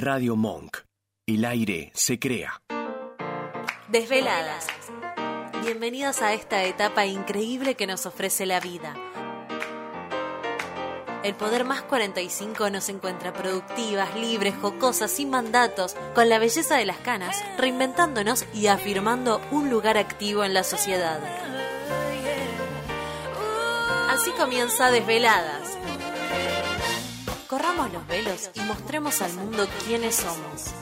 Radio Monk. El aire se crea. Desveladas. Bienvenidos a esta etapa increíble que nos ofrece la vida. El Poder Más 45 nos encuentra productivas, libres, jocosas, sin mandatos, con la belleza de las canas, reinventándonos y afirmando un lugar activo en la sociedad. Así comienza Desveladas. Corramos los velos y mostremos al mundo quiénes somos.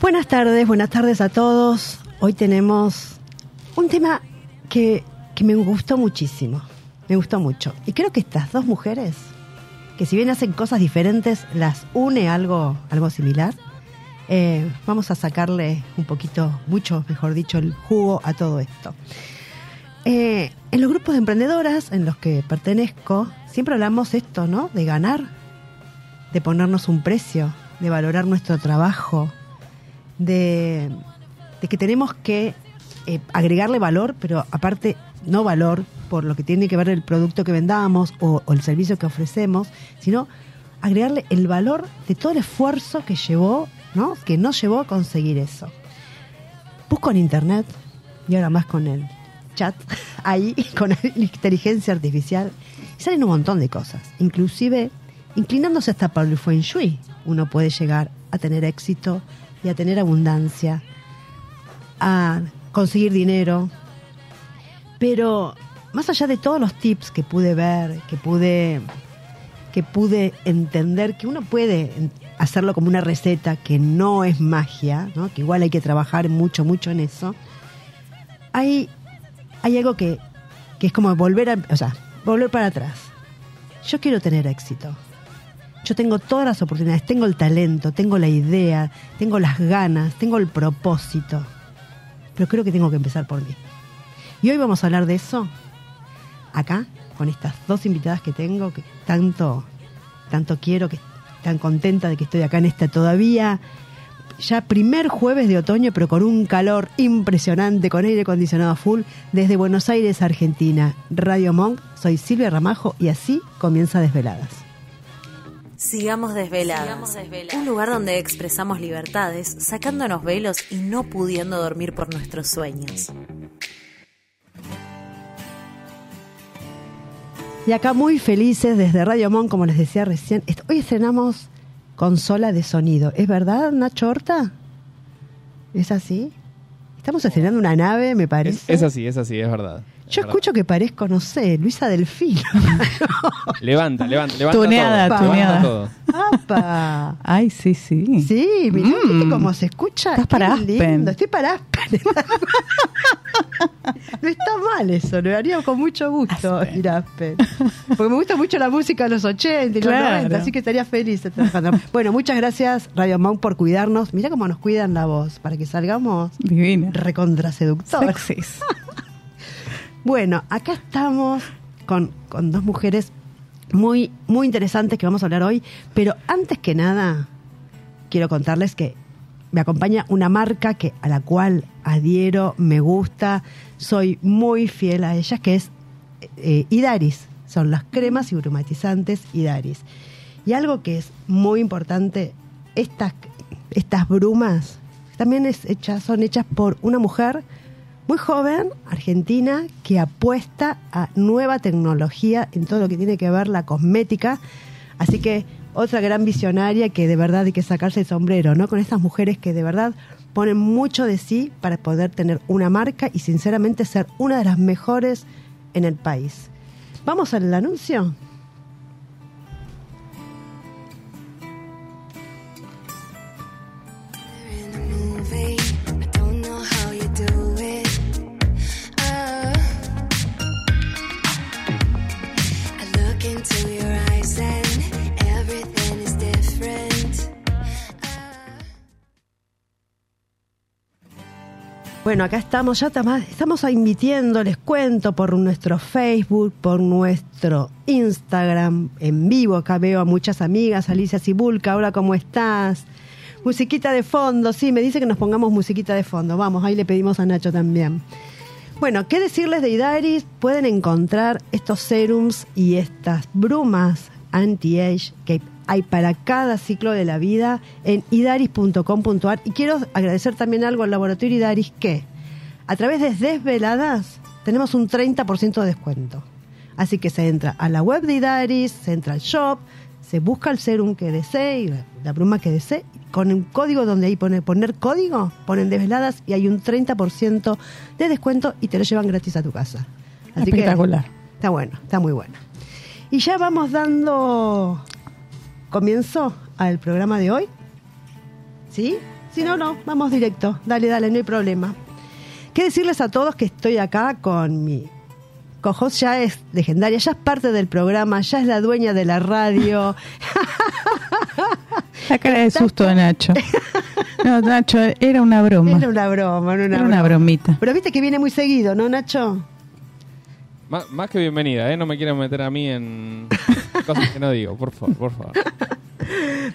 Buenas tardes, buenas tardes a todos. Hoy tenemos un tema que, que me gustó muchísimo, me gustó mucho. Y creo que estas dos mujeres, que si bien hacen cosas diferentes, las une algo, algo similar. Eh, vamos a sacarle un poquito, mucho, mejor dicho, el jugo a todo esto. Eh, en los grupos de emprendedoras en los que pertenezco, siempre hablamos esto, ¿no? De ganar, de ponernos un precio, de valorar nuestro trabajo, de, que tenemos que eh, agregarle valor, pero aparte no valor por lo que tiene que ver el producto que vendamos o, el servicio que ofrecemos, sino agregarle el valor de todo el esfuerzo que llevó, ¿no? Que nos llevó a conseguir eso. Busco en internet y ahora más con el chat ahí con inteligencia artificial y salen un montón de cosas, inclusive inclinándose hasta para el feng uno puede llegar a tener éxito y a tener abundancia, a conseguir dinero. Pero más allá de todos los tips que pude ver, que pude que pude entender que uno puede hacerlo como una receta que no es magia, ¿no? que igual hay que trabajar mucho, mucho en eso, hay, hay algo que, que es como volver, a, o sea, volver para atrás. Yo quiero tener éxito. Yo tengo todas las oportunidades, tengo el talento, tengo la idea, tengo las ganas, tengo el propósito. Pero creo que tengo que empezar por mí. Y hoy vamos a hablar de eso acá, con estas dos invitadas que tengo, que tanto, tanto quiero, que tan contenta de que estoy acá en esta todavía. Ya primer jueves de otoño, pero con un calor impresionante, con aire acondicionado full, desde Buenos Aires, Argentina. Radio Monk, soy Silvia Ramajo y así comienza Desveladas. Sigamos desveladas. Sigamos desveladas. Un lugar donde expresamos libertades, sacándonos velos y no pudiendo dormir por nuestros sueños. Y acá muy felices desde Radio Mon, como les decía recién. Hoy estrenamos consola de sonido. ¿Es verdad, Nacho Horta? ¿Es así? Estamos estrenando una nave, me Es, parece. es así, es así, es verdad. Es Yo verdad. escucho que parezco, no sé, Luisa Delfino. Levanta, levanta, levanta Tuneada, todo. tuneada. todo. ¡Apa! Ay, sí, sí. Sí, mirá, Mm. ¿viste cómo se escucha? Estás Qué para lindo. Aspen. Estoy para Aspen. no está mal eso, lo haría con mucho gusto Aspen. ir a Aspen. Porque me gusta mucho la música de los 80 y los Claro. 90, así que estaría feliz trabajando. Bueno, muchas gracias Radio Monk por cuidarnos. Mira cómo nos cuidan la voz, para que salgamos Divina. recontraseductores. Bueno, acá estamos con, con dos mujeres muy, muy interesantes que vamos a hablar hoy, pero antes que nada, quiero contarles que me acompaña una marca que, a la cual adhiero, me gusta, soy muy fiel a ellas, que es eh, Idaris. Son las cremas y brumatizantes Idaris. Y algo que es muy importante, estas, estas brumas también es son hechas por una mujer muy joven, argentina, que apuesta a nueva tecnología en todo lo que tiene que ver la cosmética. Así que otra gran visionaria que de verdad hay que sacarse el sombrero, ¿no? Con estas mujeres que de verdad ponen mucho de sí para poder tener una marca y sinceramente ser una de las mejores en el país. Vamos al anuncio. Bueno, acá estamos, ya estamos, invitiendo, les cuento, por nuestro Facebook, por nuestro Instagram en vivo. Acá veo a muchas amigas, Alicia Cibulca, hola, ¿cómo estás? Musiquita de fondo, sí, me dice que nos pongamos musiquita de fondo. Vamos, ahí le pedimos a Nacho también. Bueno, ¿qué decirles de Idaris? Pueden encontrar estos serums y estas brumas anti-age que hay para cada ciclo de la vida en idaris.com.ar. Y quiero agradecer también algo al laboratorio Idaris que a través de Desveladas tenemos un 30% de descuento. Así que se entra a la web de Idaris, se entra al shop, se busca el serum que desee, y la, bruma que desee, con un código donde ahí pone poner código, ponen desveladas y hay un 30% de descuento y te lo llevan gratis a tu casa. Así que Espectacular. está bueno, está muy bueno. Y ya vamos dando comienzo al programa de hoy. ¿Sí? Si no, no, vamos directo. Dale, dale, no hay problema. ¿Qué decirles a todos que estoy acá con mi cojos ya es legendaria, ya es parte del programa, ya es la dueña de la radio. La cara de susto de Nacho. No, Nacho, era una broma. Era una broma, no una, Era una bromita. Pero viste que viene muy seguido, ¿no, Nacho? Más, más que bienvenida, ¿eh? No me quieran meter a mí en cosas que no digo, por favor, por favor.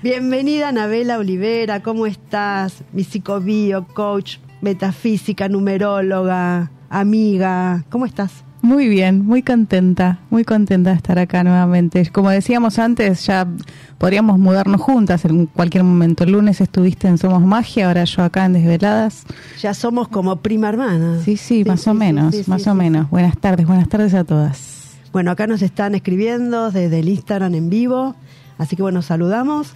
Bienvenida, Anabela Olivera, ¿cómo estás? Mi psicobio, coach, metafísica, numeróloga, amiga, ¿cómo estás? Muy bien, muy contenta, muy contenta de estar acá nuevamente. Como decíamos antes, ya podríamos mudarnos juntas en cualquier momento. El lunes estuviste en Somos Magia, ahora yo acá en Desveladas. Ya somos como prima hermana. Sí, sí, más o menos, sí, sí, más sí, o sí. menos. Buenas tardes, buenas tardes a todas. Bueno, acá nos están escribiendo desde el Instagram en vivo, así que bueno, saludamos.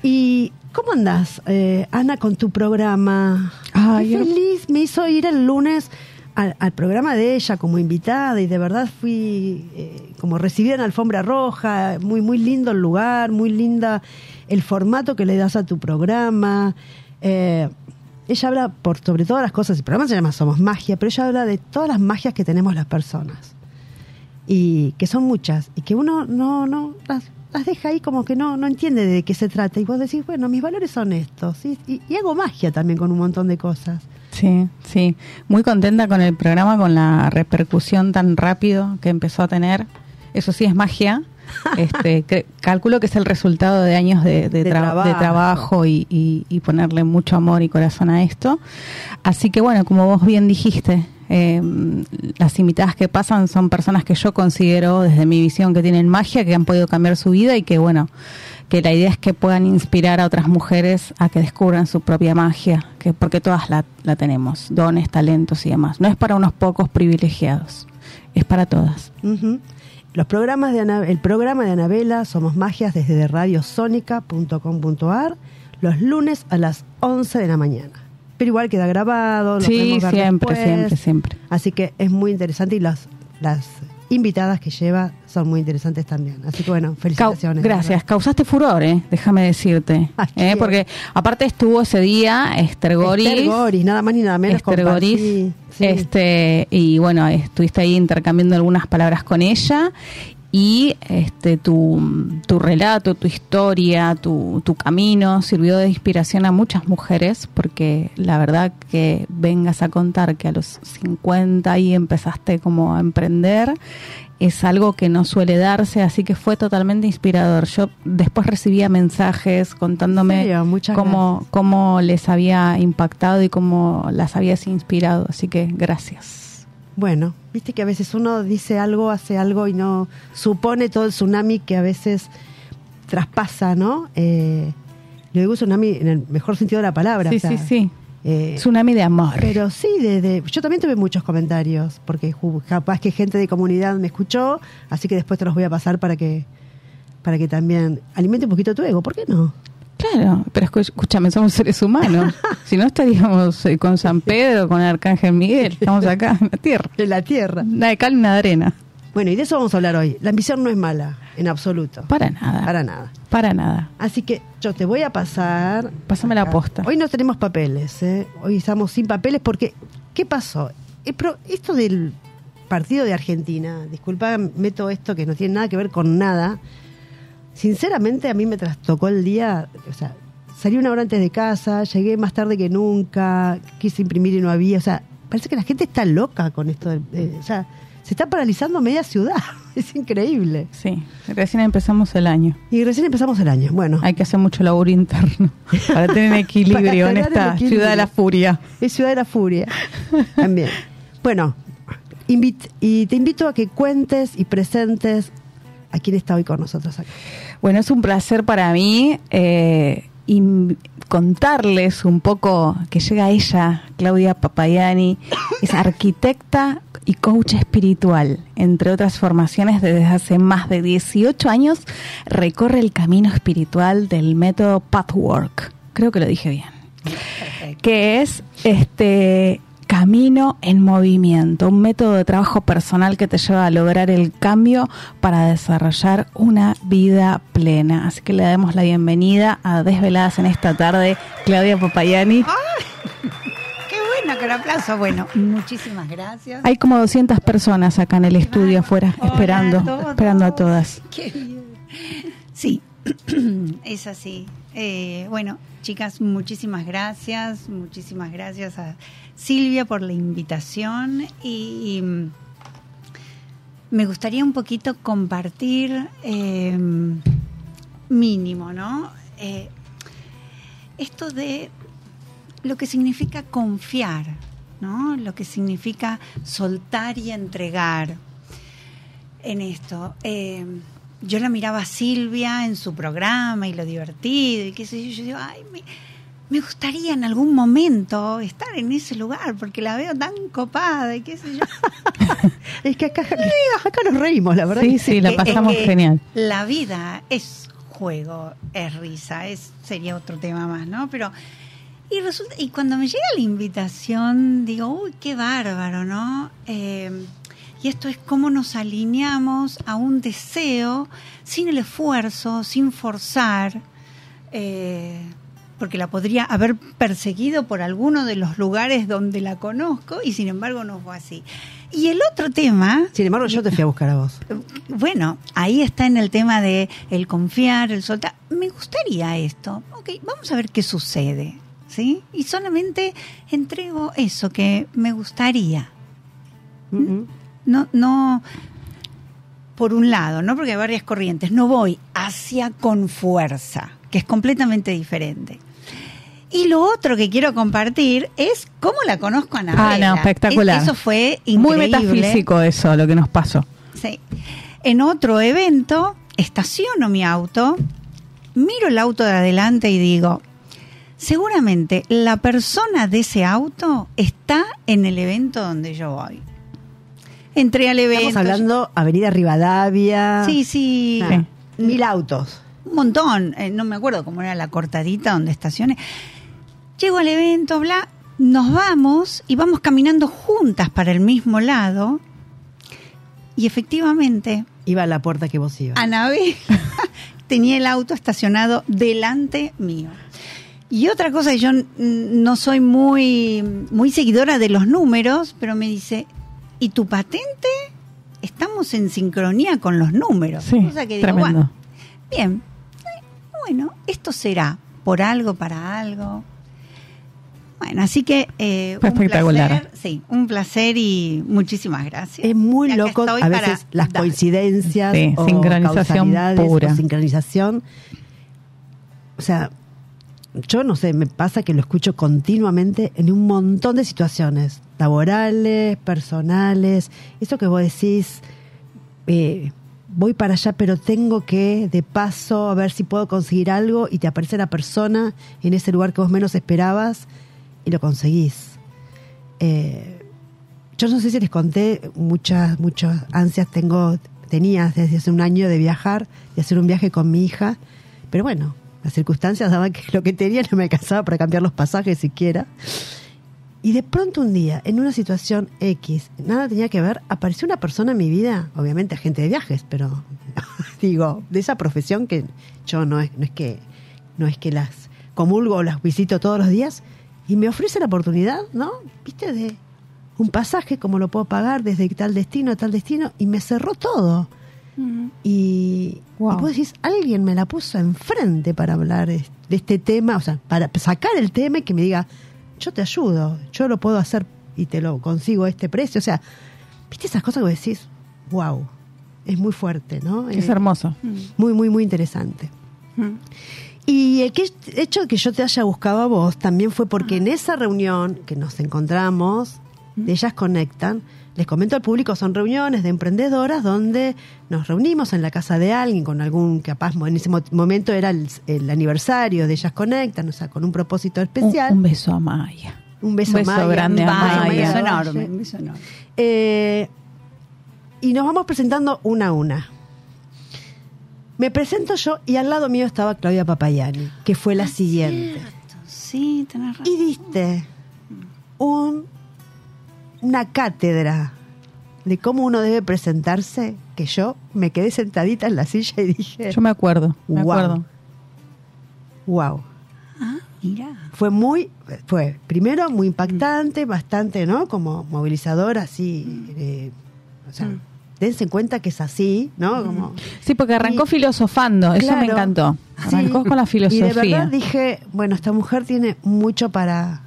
¿Y cómo andás, eh, Ana, con tu programa? Ay, Qué feliz, me hizo ir el lunes al, al programa de ella como invitada y de verdad fui eh, como recibida en alfombra roja, muy, muy lindo el lugar, muy linda el formato que le das a tu programa. Eh, ella habla por sobre todas las cosas, el programa se llama Somos Magia, pero ella habla de todas las magias que tenemos las personas y que son muchas y que uno no no las, las deja ahí como que no no entiende de qué se trata y vos decís bueno mis valores son estos y, y- y hago magia también con un montón de cosas Sí, sí. Muy contenta con el programa, con la repercusión tan rápido que empezó a tener. Eso sí es magia. Este, que- calculo que es el resultado de años de, de De tra- trabajo. de trabajo y, y- y ponerle mucho amor y corazón a esto. Así que bueno, como vos bien dijiste, eh, las invitadas que pasan son personas que yo considero desde mi visión que tienen magia, que han podido cambiar su vida y que bueno, que la idea es que puedan inspirar a otras mujeres a que descubran su propia magia, que porque todas la, tenemos, dones, talentos y demás. No es para unos pocos privilegiados, es para todas. Los programas de Ana- el programa de Anabela somos magias desde radiosónica.com.ar los lunes a las 11 de la mañana pero igual queda grabado lo Sí, ver siempre, después. siempre, siempre. así que es muy interesante y las las invitadas que lleva son muy interesantes también así que bueno felicitaciones gracias, causaste furor, eh, déjame decirte. Ay, Eh, porque aparte estuvo ese día Esther Goris. Esther Goris, nada más ni nada menos. Esther compa- Goris, sí, sí. este y bueno estuviste ahí intercambiando algunas palabras con ella y este tu, tu relato, tu historia, tu, tu camino sirvió de inspiración a muchas mujeres porque la verdad que vengas a contar que a los 50 ahí empezaste como a emprender es algo que no suele darse, así que fue totalmente inspirador. Yo después recibía mensajes contándome cómo, cómo les había impactado y cómo las habías inspirado. Así que gracias. Bueno, viste que a veces uno dice algo, hace algo y no supone todo el tsunami que a veces traspasa, ¿no? Eh, le digo tsunami en el mejor sentido de la palabra. Sí, o sea, sí, sí. eh, Tsunami de amor. pero sí, de, de- yo también tuve muchos comentarios, porque capaz que gente de comunidad me escuchó, así que después te los voy a pasar para que para que también alimente un poquito tu ego, ¿por qué no? Claro, pero escúchame, somos seres humanos. si no estaríamos eh, con San Pedro, con Arcángel Miguel. Estamos acá en la tierra. En la tierra. Nada de cal ni nada de arena. Bueno, y de eso vamos a hablar hoy. La ambición no es mala, en absoluto. Para nada. Para nada. Para nada. Así que yo te voy a pasar. Pásame la posta. Hoy no tenemos papeles, ¿eh? Hoy estamos sin papeles porque. ¿Qué pasó? Eh, esto del partido de Argentina, disculpa, meto esto que no tiene nada que ver con nada. Sinceramente, a mí me trastocó el día. O sea, salí una hora antes de casa, llegué más tarde que nunca, quise imprimir y no había. O sea, parece que la gente está loca con esto. del- eh, o sea, se está paralizando media ciudad. Es increíble. Sí, recién empezamos el año. Y recién empezamos el año. Bueno, Hay que hacer mucho laburo interno para tener equilibrio Para en esta equilibrio. ciudad de la furia. Es Ciudad de la Furia. También. Bueno, y te invito a que cuentes y presentes a quién está hoy con nosotros acá. Bueno, es un placer para mí eh, contarles un poco que llega ella, Claudia Papayani, es arquitecta y coach espiritual, entre otras formaciones desde hace más de 18 años, recorre el camino espiritual del método Pathwork. Creo que lo dije bien. Que es este camino en movimiento, un método de trabajo personal que te lleva a lograr el cambio para desarrollar una vida plena. Así que le damos la bienvenida a Desveladas en esta tarde, Claudia Papayani. Qué bueno, con aplauso. Bueno, muchísimas gracias. Hay como 200 personas acá en el estudio afuera Hola esperando, a esperando a todas. Qué bien. Sí, es así. Eh, bueno, chicas, muchísimas gracias. Muchísimas gracias a Silvia por la invitación y, mm, me gustaría un poquito compartir eh, mínimo, ¿no? Eh, esto de lo que significa confiar, ¿no? Lo que significa soltar y entregar en esto. Yo la miraba a Silvia en su programa y lo divertido y qué sé yo. Yo digo, ay, me, me gustaría en algún momento estar en ese lugar porque la veo tan copada y qué sé yo. Es que acá, acá nos reímos, la verdad. Sí, sí, la Es pasamos que genial. La vida es juego, es risa, es sería otro tema más, ¿no? Pero y resulta y cuando me llega la invitación digo, uy, qué bárbaro, ¿no? Eh, y esto es cómo nos alineamos a un deseo sin el esfuerzo, sin forzar. eh, porque la podría haber perseguido por alguno de los lugares donde la conozco y sin embargo no fue así. Y el otro tema, Sin embargo, yo te fui a buscar a vos. bueno, ahí está en el tema de el confiar, el soltar. Me gustaría esto. Ok, vamos a ver qué sucede. ¿Sí? Y solamente entrego eso que me gustaría. Mm-mm. No, no, por un lado, ¿no? Porque hay varias corrientes. No voy hacia con fuerza, que es completamente diferente. Y lo otro que quiero compartir es cómo la conozco a Anabela. Ah, no, espectacular. Es- Eso fue Muy increíble. metafísico eso, lo que nos pasó. Sí. En otro evento, estaciono mi auto, miro el auto de adelante y digo, seguramente la persona de ese auto está en el evento donde yo voy. Entré al evento. Estamos hablando Avenida Rivadavia. Sí, sí. Ah, Mil autos. Un montón. eh, no me acuerdo cómo era la cortadita donde estacioné. Llego al evento, bla. Nos vamos y vamos caminando juntas para el mismo lado. Y efectivamente, Iba a la puerta que vos ibas. Anabel tenía el auto estacionado delante mío. Y otra cosa, yo mm, no soy muy, muy seguidora de los números, pero me dice, ¿y tu patente? Estamos en sincronía con los números. Sí, O sea que digo, tremendo. "Bueno, bien, eh, bueno, esto será por algo, para algo. Bueno, así que eh, Fue un espectacular. placer, sí, un placer y muchísimas gracias. Es muy loco a veces las dar. coincidencias Sí, o sincronización causalidades pura. o sincronización. O sea, yo no sé, me pasa que lo escucho continuamente en un montón de situaciones, laborales, personales, eso que vos decís, eh, voy para allá, pero tengo que de paso a ver si puedo conseguir algo y te aparece la persona en ese lugar que vos menos esperabas y lo conseguís. Eh, yo no sé si les conté, muchas, muchas ansias tengo, tenía desde hace un año de viajar, de hacer un viaje con mi hija, pero bueno, las circunstancias daban que lo que tenía no me alcanzaba para cambiar los pasajes siquiera. Y de pronto un día, en una situación X, nada tenía que ver, apareció una persona en mi vida, obviamente agente de viajes, pero digo, de esa profesión que yo no es, no es que no es que las comulgo o las visito todos los días, y me ofrece la oportunidad, ¿no? ¿Viste? De un pasaje, como lo puedo pagar desde tal destino a tal destino, y me cerró todo. Y, Wow. y vos decís, alguien me la puso enfrente para hablar de este tema, o sea, para sacar el tema y que me diga, yo te ayudo, yo lo puedo hacer y te lo consigo a este precio. O sea, viste esas cosas que vos decís, wow, es muy fuerte, ¿no? Es Eh, hermoso. muy, muy, muy interesante. Y el que- hecho de que yo te haya buscado a vos también fue porque en esa reunión que nos encontramos, de ellas conectan, les comento al público, son reuniones de emprendedoras donde nos reunimos en la casa de alguien con algún, capaz en ese mo- momento era el, el aniversario de Ellas Conectan, o sea, con un propósito especial. un beso a Maya. Un beso, Un beso Maya, grande a un beso Vaya, un Maya. beso enorme, un beso enorme. Eh, y nos vamos presentando una a una. Me presento yo y al lado mío estaba Claudia Papayani, que fue la siguiente. Sí, tenés razón. Y diste un, una cátedra de cómo uno debe presentarse, que yo me quedé sentadita en la silla y dije, Yo me acuerdo, me Guau. acuerdo. wow. Ah, mira. Fue muy, fue primero muy impactante, bastante, ¿no? Como movilizador, así, eh, o sea, Mm. dense cuenta que es así, ¿no? Como, Sí, porque arrancó Y- filosofando, eso me encantó. Arrancó Sí. con la Y filosofía. de verdad dije, bueno, esta mujer tiene mucho para,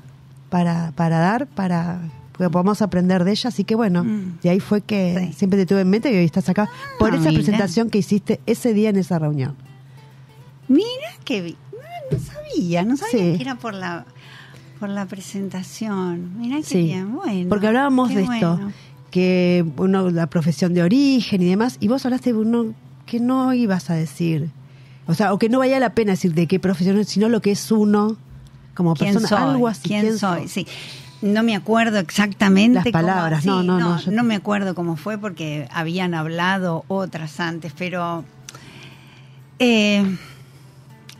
para, para dar, para que podamos aprender de ella, así que bueno, Mm. de ahí fue que Sí. siempre te tuve en mente y hoy estás acá por Ah, esa mira. presentación que hiciste ese día en esa reunión. Mira que vi. No, no sabía, no sabía Sí. que era por la por la presentación. Mira qué Sí, bien, bueno. porque hablábamos de esto, que uno, la profesión de origen y demás, y vos hablaste de uno que no ibas a decir, o sea, o que no valía la pena decir de qué profesión, sino lo que es uno como ¿Quién persona, soy? algo así. ¿Quién, soy? Sí. No me acuerdo exactamente Las cómo- palabras, sí, no, no, no, yo- no me acuerdo cómo fue porque habían hablado otras antes, pero eh,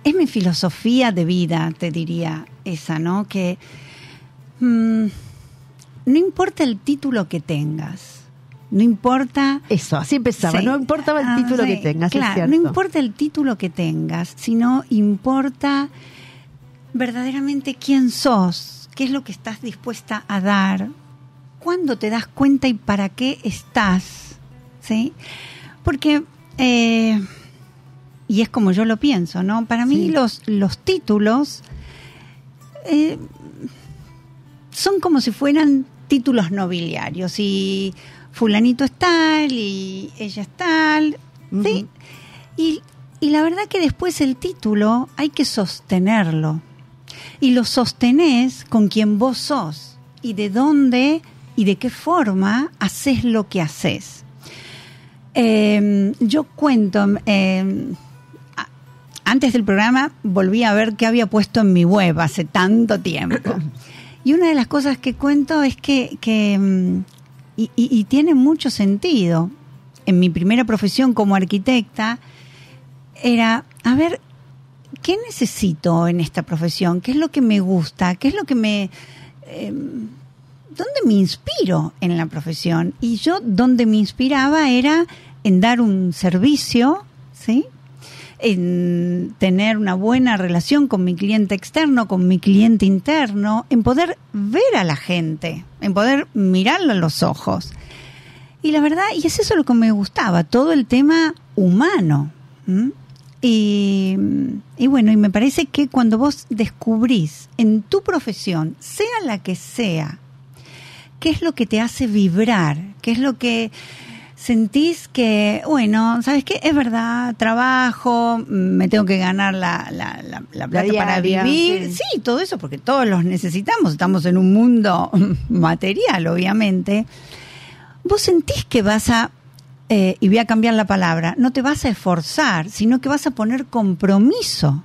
es mi filosofía de vida, te diría esa, ¿no? Que mm, no importa el título que tengas, no importa Eso, así empezaba, Sí. no importaba el Ah, título sí, que tengas, Claro, cierto. no importa el título que tengas, sino importa verdaderamente quién sos, qué es lo que estás dispuesta a dar, cuándo te das cuenta y para qué estás, ¿sí? Porque, eh, y es como yo lo pienso, ¿no? Para mí Sí. los, los títulos eh, son como si fueran títulos nobiliarios y fulanito es tal y ella es tal, ¿sí? Y, y la verdad que después el título hay que sostenerlo. Y lo sostenés con quien vos sos y de dónde y de qué forma haces lo que haces. Eh, yo cuento, eh, a- antes del programa volví a ver qué había puesto en mi web hace tanto tiempo. Y una de las cosas que cuento es que, que, y, y- y tiene mucho sentido, en mi primera profesión como arquitecta, era, a ver, ¿qué necesito en esta profesión? ¿Qué es lo que me gusta? ¿Qué es lo que me... eh, ¿Dónde me inspiro en la profesión? Y yo donde me inspiraba era en dar un servicio, ¿sí? en tener una buena relación con mi cliente externo, con mi cliente interno, en poder ver a la gente, en poder mirarlo a los ojos. Y la verdad, y es eso lo que me gustaba, todo el tema humano. ¿m? Y, y bueno, y me parece que cuando vos descubrís en tu profesión, sea la que sea, qué es lo que te hace vibrar, qué es lo que sentís que, bueno, ¿sabes qué? Es verdad, trabajo, me tengo que ganar la, la, la, la plata para vivir. sí. Sí. todo eso, porque todos los necesitamos, estamos en un mundo material, obviamente. Vos sentís que vas a, eh, y voy a cambiar la palabra, no te vas a esforzar, sino que vas a poner compromiso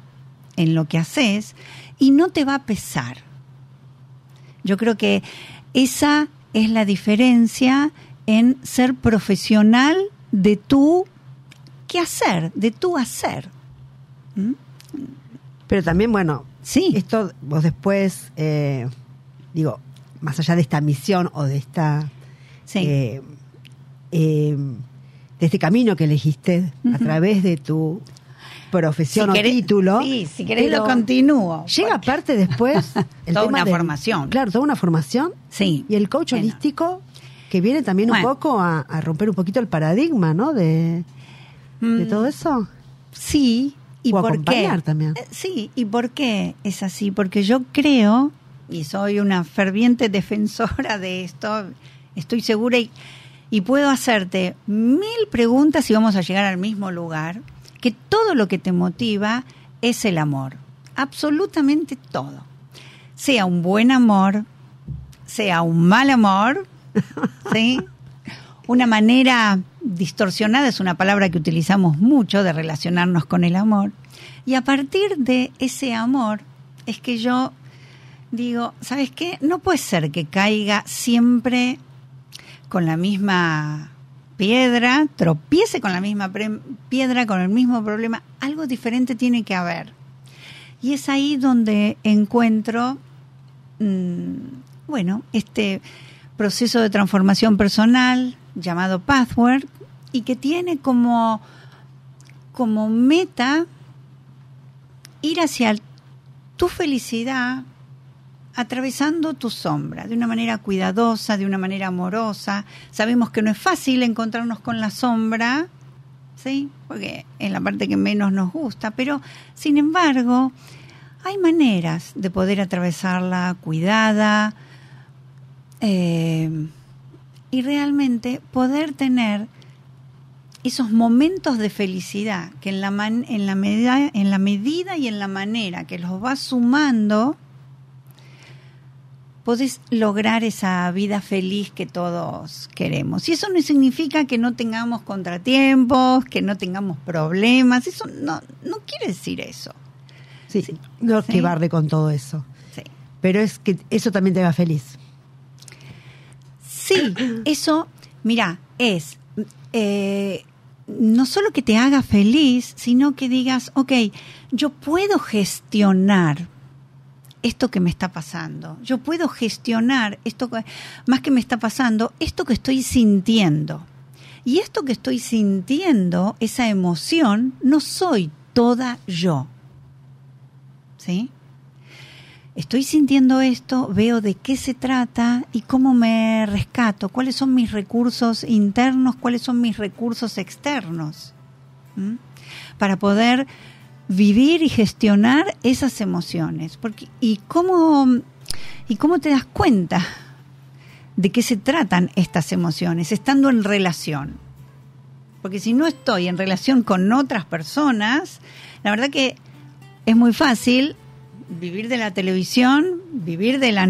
en lo que haces y no te va a pesar. Yo creo que esa es la diferencia en ser profesional de tu qué hacer, de tu hacer. ¿Mm? Pero también, bueno, Sí. esto vos después, eh, digo, más allá de esta misión o de esta... Sí. eh, eh, de este camino que elegiste a través de tu profesión Si o querés- título. Sí, si querés lo continúo. Llega aparte después el Toda tema una formación. Claro, toda una formación. Sí. Y el coach Bueno. holístico que viene también un poco a, a romper un poquito el paradigma, ¿no? De, de Mm, todo eso. Sí. ¿Y O por qué? también. Eh, Sí, ¿y por qué es así? Porque yo creo, y soy una ferviente defensora de esto, estoy segura y, y puedo hacerte mil preguntas y vamos a llegar al mismo lugar, que todo lo que te motiva es el amor, absolutamente todo. Sea un buen amor, sea un mal amor, ¿sí? una manera distorsionada, es una palabra que utilizamos mucho de relacionarnos con el amor. Y a partir de ese amor es que yo digo, ¿sabes qué? No puede ser que caiga siempre con la misma piedra, tropiece con la misma piedra, con el mismo problema. Algo diferente tiene que haber. Y es ahí donde encuentro, mm, bueno, este proceso de transformación personal llamado Pathwork y que tiene como, como meta ir hacia tu felicidad atravesando tu sombra de una manera cuidadosa, de una manera amorosa. Sabemos que no es fácil encontrarnos con la sombra, ¿sí? Porque es la parte que menos nos gusta, pero sin embargo, hay maneras de poder atravesarla cuidada eh, y realmente poder tener esos momentos de felicidad que en la, man- en, la medida, en la medida y en la manera que los vas sumando, podés lograr esa vida feliz que todos queremos. Y eso no significa que no tengamos contratiempos, que no tengamos problemas, eso no, no quiere decir eso. Sí, no Sí. que barre con todo eso. Sí. Pero es que eso también te haga feliz. Sí, eso, mira, es eh, no solo que te haga feliz, sino que digas, ok, yo puedo gestionar esto que me está pasando. Yo puedo gestionar esto más que me está pasando, esto que estoy sintiendo. Y esto que estoy sintiendo, esa emoción, no soy toda yo. ¿Sí? Estoy sintiendo esto, veo de qué se trata y cómo me rescato, cuáles son mis recursos internos, cuáles son mis recursos externos, para poder vivir y gestionar esas emociones. Porque, ¿y, cómo, ¿Y cómo te das cuenta de qué se tratan estas emociones estando en relación? Porque si no estoy en relación con otras personas, la verdad que es muy fácil vivir de la televisión, vivir de la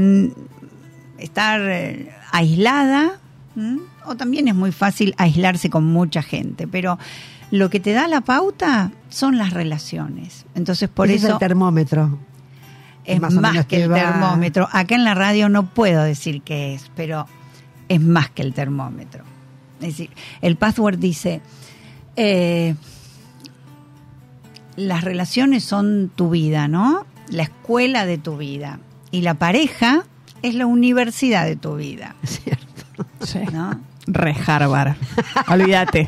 estar eh, aislada, o también es muy fácil aislarse con mucha gente, pero lo que te da la pauta son las relaciones. Entonces, por Ese es eso el termómetro. es más más, que que el va- termómetro. Acá en la radio no puedo decir qué es, pero es más que el termómetro. Es decir, el password dice, eh, las relaciones son tu vida, ¿no? La escuela de tu vida. Y la pareja es la universidad de tu vida, cierto. Sí. ¿no? Re Harvard. Olvídate.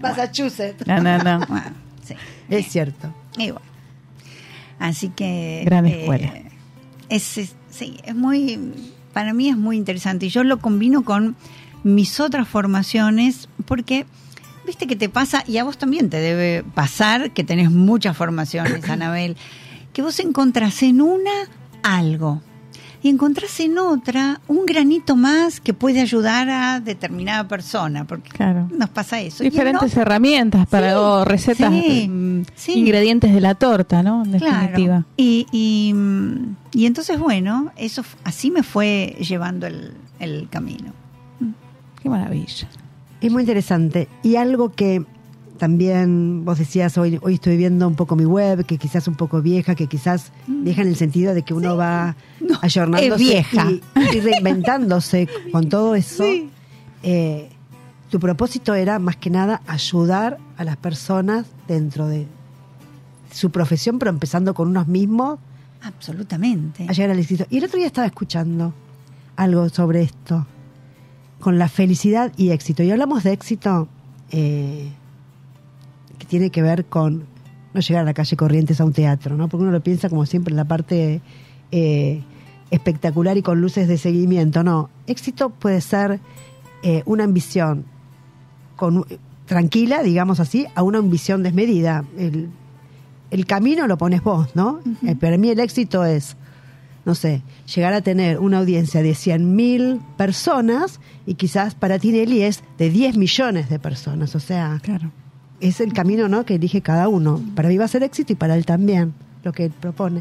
Massachusetts. No, no, no. bueno, sí. Es cierto. Y bueno. Así que. Gran eh, escuela. es, es- sí, es muy. Para mí es muy interesante. Y yo lo combino con mis otras formaciones, porque. Viste que te pasa, y a vos también te debe pasar, que tenés muchas formaciones, Anabel, que vos encontrás en una algo y encontrás en otra un granito más que puede ayudar a determinada persona, porque Claro. nos pasa eso. Diferentes otra- herramientas para Sí, o recetas, sí, mm, sí. ingredientes de la torta, ¿no? En definitiva. Claro. Y, y, y entonces, bueno, eso así me fue llevando el, el camino. Qué maravilla. Es muy interesante. Y algo que también vos decías, hoy, hoy estoy viendo un poco mi web, que quizás un poco vieja, que quizás vieja en el sentido de que uno va Mm. No, ayornándose vieja. Y, y reinventándose con todo eso. Eh, tu propósito era más que nada ayudar a las personas dentro de su profesión, pero empezando con unos mismos Absolutamente. a llegar al éxito. Y el otro día estaba escuchando algo sobre esto, con la felicidad y éxito. Y hablamos de éxito eh, que tiene que ver con no llegar a la calle Corrientes a un teatro, ¿no? Porque uno lo piensa como siempre en la parte eh, espectacular y con luces de seguimiento. No, éxito puede ser eh, una ambición con, tranquila, digamos así, a una ambición desmedida. El, el camino lo pones vos, ¿no? Eh, Para mí el éxito es, no sé, llegar a tener una audiencia de 100.000 personas y quizás para ti, Nelly, es de 10 millones de personas. O sea, Claro. Es el camino ¿no? que elige cada uno. Para mí va a ser éxito y para él también, lo que él propone.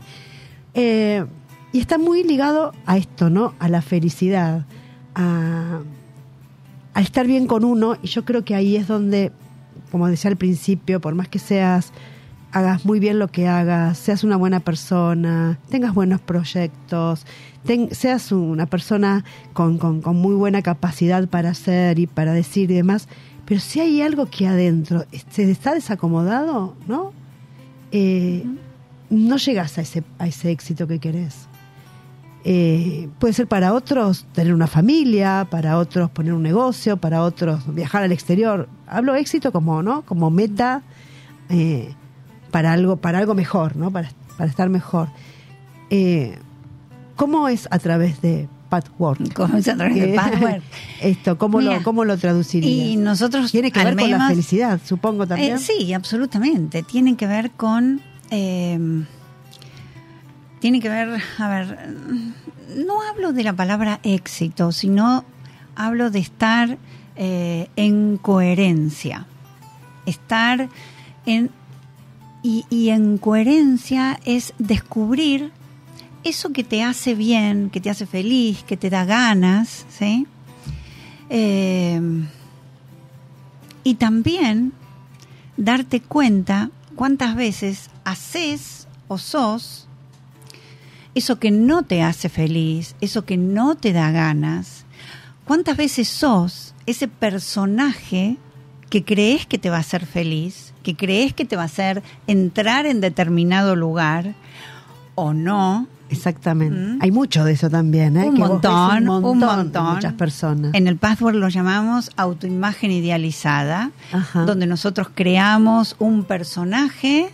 Eh, y está muy ligado a esto, ¿no? A la felicidad, a, estar bien con uno, y yo creo que ahí es donde, como decía al principio, por más que seas, hagas muy bien lo que hagas, seas una buena persona, tengas buenos proyectos, seas una persona con, con- con muy buena capacidad para hacer y para decir y demás, pero si hay algo que adentro se está desacomodado, ¿no? Eh, no llegas a ese, a ese éxito que querés. Eh, puede ser para otros tener una familia, para otros poner un negocio, para otros viajar al exterior. Hablo éxito como, ¿no? Como meta eh, para algo, para algo mejor, ¿no? Para, para estar mejor. Eh, ¿Cómo es a través de Patchwork? ¿Cómo es a través de Patchwork? Esto, ¿cómo, Mira, lo, ¿cómo lo traducirías? Y nosotros Tiene que ver con la felicidad, supongo también. Eh, sí, absolutamente. Tienen que ver con. eh, tiene que ver, a ver, no hablo de la palabra éxito, sino hablo de estar eh, en coherencia. Estar en. Y, y en coherencia es descubrir eso que te hace bien, que te hace feliz, que te da ganas, ¿sí? Eh, y también darte cuenta cuántas veces haces o sos eso que no te hace feliz, eso que no te da ganas. ¿Cuántas veces sos ese personaje que crees que te va a hacer feliz, que crees que te va a hacer entrar en determinado lugar o no? Exactamente. ¿Mm? Hay mucho de eso también, ¿eh? Un Que montón, un montón. Muchas personas. En el password lo llamamos autoimagen idealizada, Ajá. donde nosotros creamos un personaje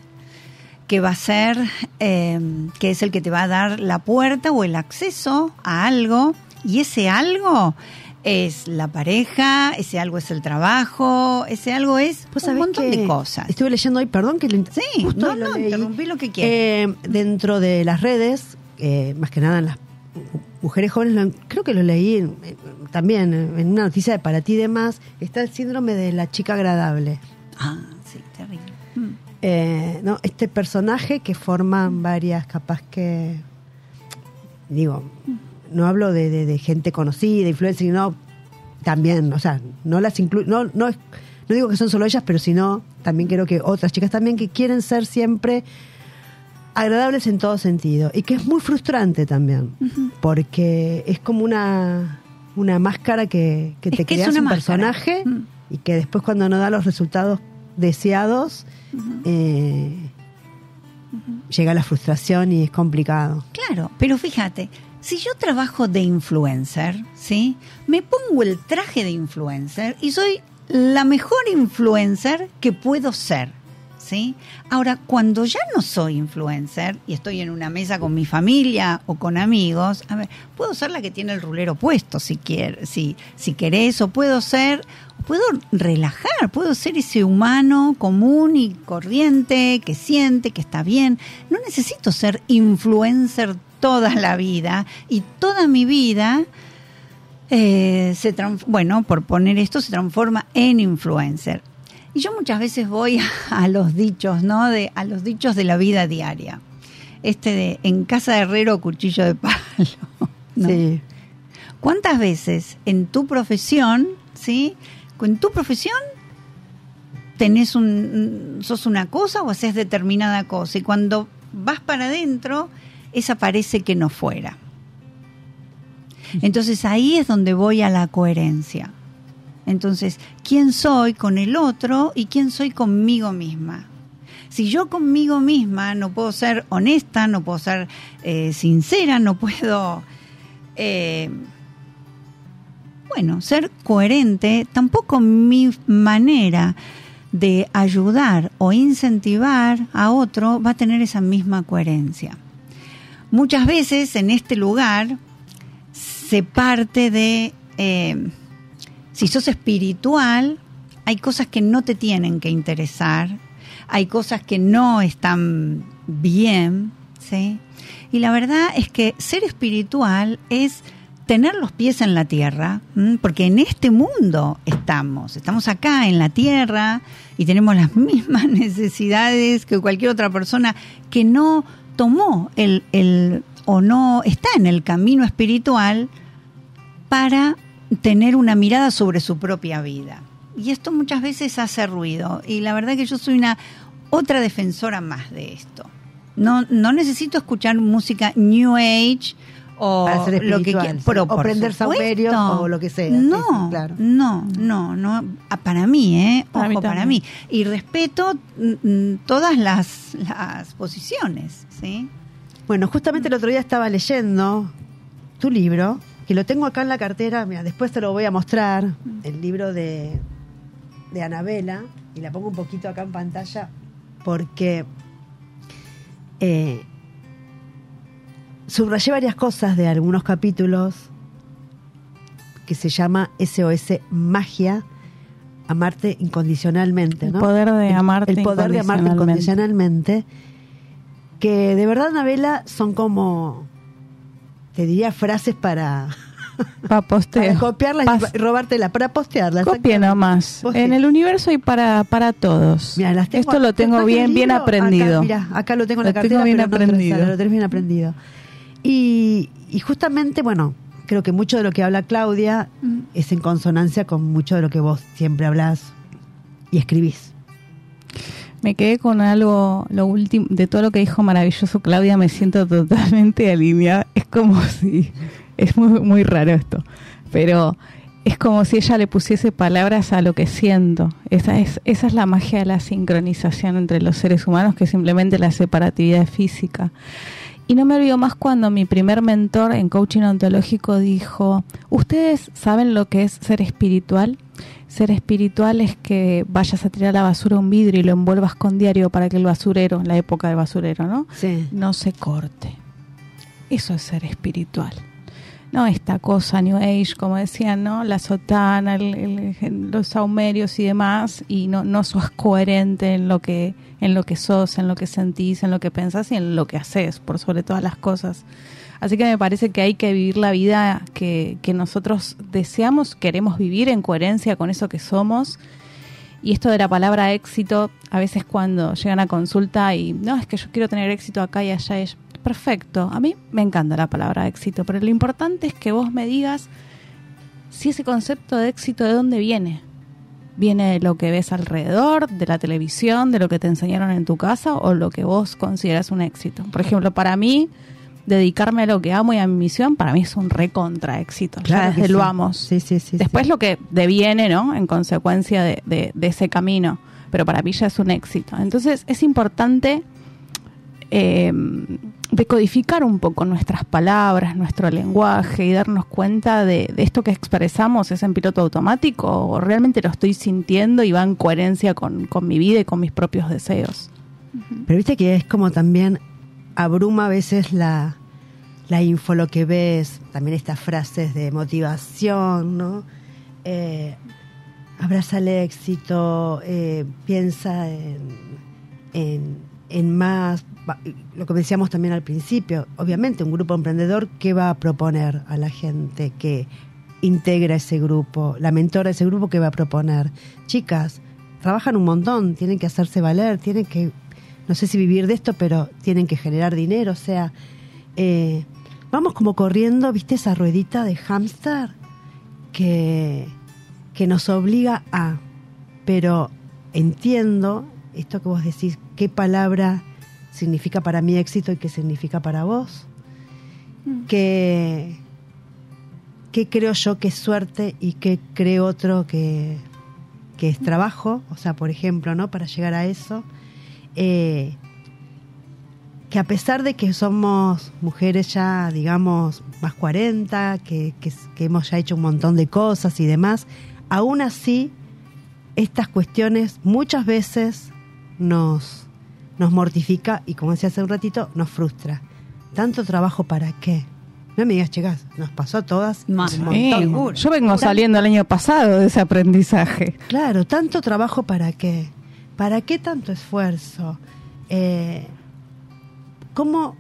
que va a ser, eh, que es el que te va a dar la puerta o el acceso a algo, y ese algo es la pareja, ese algo es el trabajo, ese algo es un montón de cosas. Estuve leyendo hoy, perdón que lo inter- Sí, justo no, lo no, leí. interrumpí lo que quieras. Eh, dentro de las redes, eh, más que nada en las mujeres jóvenes, lo- creo que lo leí en- también en una noticia de para ti y demás, está el síndrome de la chica agradable. Ah, sí, terrible. Mm. Eh, no, este personaje que forman varias, capaz que, digo, no hablo de, de- de gente conocida, influencer, sino también, o sea, no las incluyo, no, no, no digo que son solo ellas, pero sino también creo que otras chicas también que quieren ser siempre agradables en todo sentido y que es muy frustrante también, porque es como una, una máscara que, que te que creas un máscara. personaje Mm. y que después cuando no da los resultados deseados, eh, llega la frustración y es complicado. Claro, pero fíjate, si yo trabajo de influencer, ¿sí? Me pongo el traje de influencer y soy la mejor influencer que puedo ser, ¿sí? Ahora, cuando ya no soy influencer y estoy en una mesa con mi familia o con amigos, a ver, puedo ser la que tiene el rulero puesto si quiere, si si querés o puedo ser puedo relajar, puedo ser ese humano común y corriente que siente que está bien. No necesito ser influencer toda la vida y toda mi vida eh, se bueno, por poner esto, se transforma en influencer. Y yo muchas veces voy a, los dichos, ¿no? De, a los dichos de la vida diaria. Este de en casa de herrero, cuchillo de palo. ¿no? Sí. ¿Cuántas veces en tu profesión, sí? En tu profesión tenés un, sos una cosa o haces determinada cosa y cuando vas para adentro, esa parece que no fuera. Entonces ahí es donde voy a la coherencia. Entonces, ¿quién soy con el otro y quién soy conmigo misma? Si yo conmigo misma no puedo ser honesta, no puedo ser eh, sincera, no puedo, eh, bueno, ser coherente, tampoco mi manera de ayudar o incentivar a otro va a tener esa misma coherencia. Muchas veces en este lugar se parte de, eh, si sos espiritual, hay cosas que no te tienen que interesar, hay cosas que no están bien, ¿sí? Y la verdad es que ser espiritual es tener los pies en la tierra, porque en este mundo estamos, estamos acá en la tierra y tenemos las mismas necesidades que cualquier otra persona que no tomó el, el o no está en el camino espiritual para tener una mirada sobre su propia vida. Y esto muchas veces hace ruido. Y la verdad que yo soy una otra defensora más de esto. No, no necesito escuchar música New Age o lo que quiera. Pero, O prender o lo que sea, No, sí, claro. no, no, no. Ah, Para mí, ¿eh? Para Ojo, mí para mí. Y respeto mm, mm, todas las, las posiciones, ¿sí? Bueno, justamente el otro día estaba leyendo tu libro, que lo tengo acá en la cartera, mira, después te lo voy a mostrar, el libro de, de Anabela, y la pongo un poquito acá en pantalla, porque eh, subrayé varias cosas de algunos capítulos que se llama SOS Magia, amarte incondicionalmente, El ¿no? poder de El- amarte el poder de amarte incondicionalmente que de verdad Anabela son como te diría frases para, Para posteo. para copiarlas Pas- y robártelas para postearlas Copie nomás. Vos En el universo hay para, para todos. Mira, las tengo- Esto lo tengo bien, bien aprendido. Acá, acá lo tengo en Lo la cartera, tengo bien pero no lo aprendido. tenés bien aprendido. Y, y justamente, bueno, creo que mucho de lo que habla Claudia Mm. es en consonancia con mucho de lo que vos siempre hablás y escribís. Me quedé con algo, lo último, de todo lo que dijo maravilloso Claudia, me siento totalmente alineada. Es como si, es muy, muy raro esto, pero es como si ella le pusiese palabras a lo que siento. Esa es, esa es la magia de la sincronización entre los seres humanos, que simplemente la separatividad física. Y no me olvido más cuando mi primer mentor en coaching ontológico dijo, ¿ustedes saben lo que es ser espiritual? Ser espiritual es que vayas a tirar a la basura un vidrio y lo envuelvas con diario para que el basurero, en la época del basurero, ¿no? Sí. No se corte. Eso es ser espiritual. No esta cosa New Age, como decían, ¿no? La sotana, el- el- los saumerios y demás, y no, no sos coherente en lo que en lo que sos, en lo que sentís, en lo que pensás y en lo que haces, por sobre todas las cosas. Así que me parece que hay que vivir la vida que, que nosotros deseamos, queremos vivir en coherencia con eso que somos. Y esto de la palabra éxito, a veces cuando llegan a consulta y no, es que yo quiero tener éxito acá y allá, es perfecto. A mí me encanta la palabra éxito, pero lo importante es que vos me digas si ese concepto de éxito de dónde viene. ¿Viene de lo que ves alrededor, de la televisión, de lo que te enseñaron en tu casa o lo que vos consideras un éxito? Por ejemplo, para mí, dedicarme a lo que amo y a mi misión, para mí es un recontra éxito. ya Claro desde lo. Sí, sí, sí. Después sí. lo que deviene, ¿no? En consecuencia de, de- de ese camino. Pero para mí ya es un éxito. Entonces es importante eh, decodificar un poco nuestras palabras, nuestro lenguaje y darnos cuenta de, de esto que expresamos es en piloto automático o realmente lo estoy sintiendo y va en coherencia con, con mi vida y con mis propios deseos. Pero viste que es como también abruma a veces la, la info, lo que ves, también estas frases de motivación, ¿no? Eh, abraza el éxito, eh, piensa en, en, más, lo que decíamos también al principio, obviamente un grupo emprendedor, ¿qué va a proponer a la gente que integra ese grupo? La mentora de ese grupo, ¿qué va a proponer? Chicas, trabajan un montón, tienen que hacerse valer, tienen que, no sé si vivir de esto, pero tienen que generar dinero, o sea, eh, vamos como corriendo, ¿viste esa ruedita de hámster? Que, que nos obliga a, pero entiendo esto que vos decís, qué palabra significa para mí éxito y qué significa para vos, que, qué creo yo que es suerte y qué cree otro que, que es trabajo, o sea, por ejemplo, ¿no? Para llegar a eso, eh, que a pesar de que somos mujeres ya, digamos, más 40, que, que, que hemos ya hecho un montón de cosas y demás, aún así, estas cuestiones muchas veces nos, nos mortifica y, como decía hace un ratito, nos frustra. ¿Tanto trabajo para qué? No me digas, chicas, nos pasó a todas. Más un Sí, montón. yo vengo saliendo el año pasado de ese aprendizaje. Claro, tanto trabajo para qué. ¿Para qué tanto esfuerzo? Eh, ¿Cómo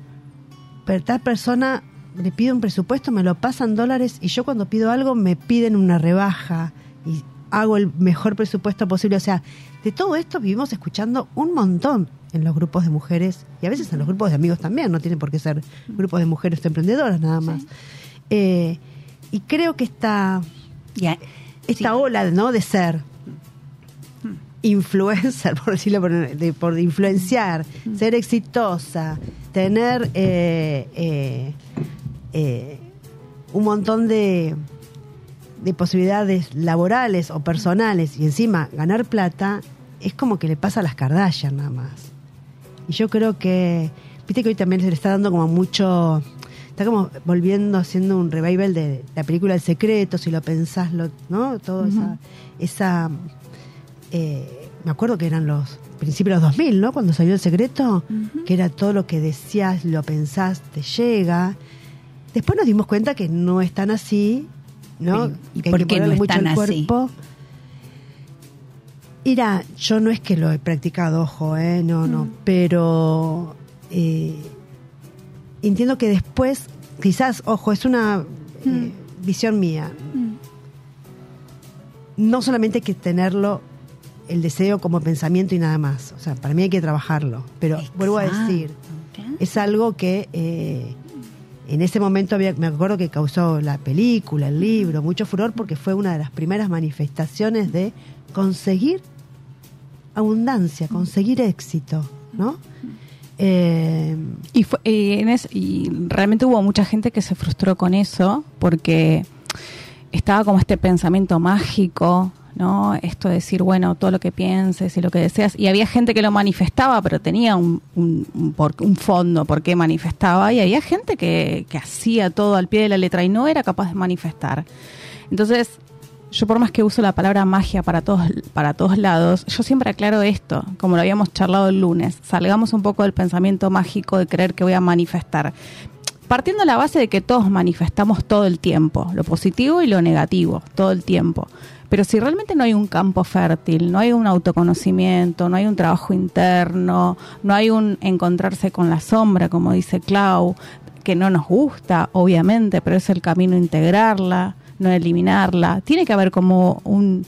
tal persona le pide un presupuesto, me lo pasan dólares y yo cuando pido algo me piden una rebaja y hago el mejor presupuesto posible? O sea, de todo esto vivimos escuchando un montón en los grupos de mujeres y a veces en los grupos de amigos también, no tienen por qué ser grupos de mujeres emprendedoras nada más. Eh, y creo que esta, esta sí. ola, ¿no? De ser influencer, por decirlo, por, de- por influenciar, ser exitosa, tener eh, eh, eh, un montón de, de posibilidades laborales o personales y encima ganar plata, es como que le pasa a las Kardashian nada más. Y yo creo que, viste que hoy también se le está dando como mucho, está como volviendo haciendo un revival de la película El Secreto, si lo pensás, lo, ¿no? Todo esa, esa eh, me acuerdo que eran los principios de los 2000, ¿no? Cuando salió El Secreto, que era todo lo que decías, lo pensás, te llega. Después nos dimos cuenta que no es tan así, ¿no? ¿y Que hay por que qué no es mucho tan el así? cuerpo. Mira, yo no es que lo he practicado, ojo, ¿eh? No, no. Mm. Pero eh, entiendo que después, quizás, ojo, es una Mm. eh, visión mía. No solamente hay que tenerlo el deseo como pensamiento y nada más. O sea, para mí hay que trabajarlo. Pero vuelvo a decir, es algo que eh, en ese momento había, me acuerdo que causó la película, el libro, mucho furor porque fue una de las primeras manifestaciones de conseguir abundancia, conseguir éxito, ¿no? Eh, Y, fue- y en es- y realmente hubo mucha gente que se frustró con eso porque estaba como este pensamiento mágico, ¿no? Esto de decir, bueno, todo lo que pienses y lo que deseas. Y había gente que lo manifestaba, pero tenía un, un, por- un fondo por qué manifestaba. Y había gente que, que hacía todo al pie de la letra y no era capaz de manifestar. Entonces, yo por más que uso la palabra magia para todos, para todos lados, yo siempre aclaro esto, como lo habíamos charlado el lunes, salgamos un poco del pensamiento mágico de creer que voy a manifestar. Partiendo de la base de que todos manifestamos todo el tiempo, lo positivo y lo negativo, todo el tiempo. Pero si realmente no hay un campo fértil, no hay un autoconocimiento, no hay un trabajo interno, no hay un encontrarse con la sombra, como dice Clau, que no nos gusta, obviamente, pero es el camino integrarla, no eliminarla. Tiene que haber como un,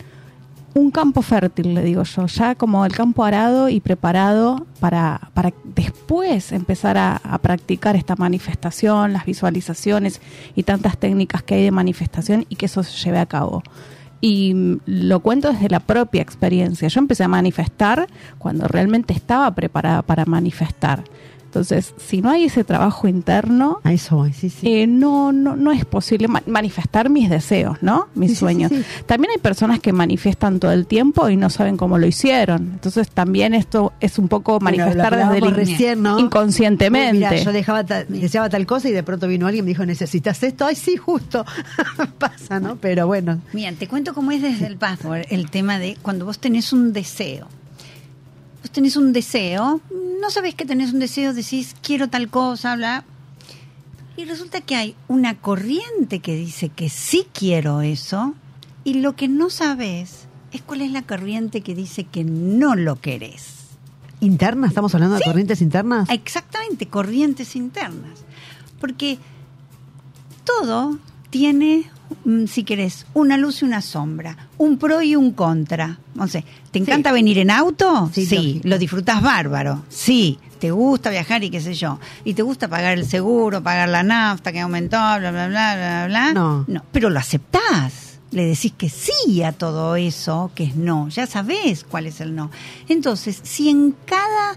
un campo fértil, le digo yo, ya como el campo arado y preparado para, para después empezar a, a practicar esta manifestación, las visualizaciones y tantas técnicas que hay de manifestación y que eso se lleve a cabo. Y lo cuento desde la propia experiencia. Yo empecé a manifestar cuando realmente estaba preparada para manifestar. Entonces, si no hay ese trabajo interno, a eso voy, sí, sí. eh, no, no, no es posible ma- manifestar mis deseos, ¿no? Mis Sí, sueños. sí, sí. También hay personas que manifiestan todo el tiempo y no saben cómo lo hicieron. Entonces también esto es un poco Bueno, lo manifestar desde el recién, ¿no? inconscientemente. Uy, Mira, yo dejaba ta- deseaba tal cosa y de pronto vino alguien y me dijo, ¿necesitas esto? Ay, sí, justo. Pasa, ¿no? Pero bueno. Mira, te cuento cómo es desde el password el tema de cuando vos tenés un deseo. Vos tenés un deseo, no sabés que tenés un deseo, decís quiero tal cosa, bla. Y resulta que hay una corriente que dice que sí quiero eso, y lo que no sabés es cuál es la corriente que dice que no lo querés. ¿Interna? ¿Estamos hablando de corrientes internas? Exactamente, corrientes internas. Porque todo tiene, si querés, una luz y una sombra, un pro y un contra. No sé, ¿te encanta venir en auto? Sí, Sí, lo disfrutas bárbaro. Sí, te gusta viajar y qué sé yo. Y te gusta pagar el seguro, pagar la nafta que aumentó, bla, bla, bla, bla, bla, bla. No. No, pero lo aceptás. Le decís que sí a todo eso, que es no. Ya sabés cuál es el no. Entonces, si en cada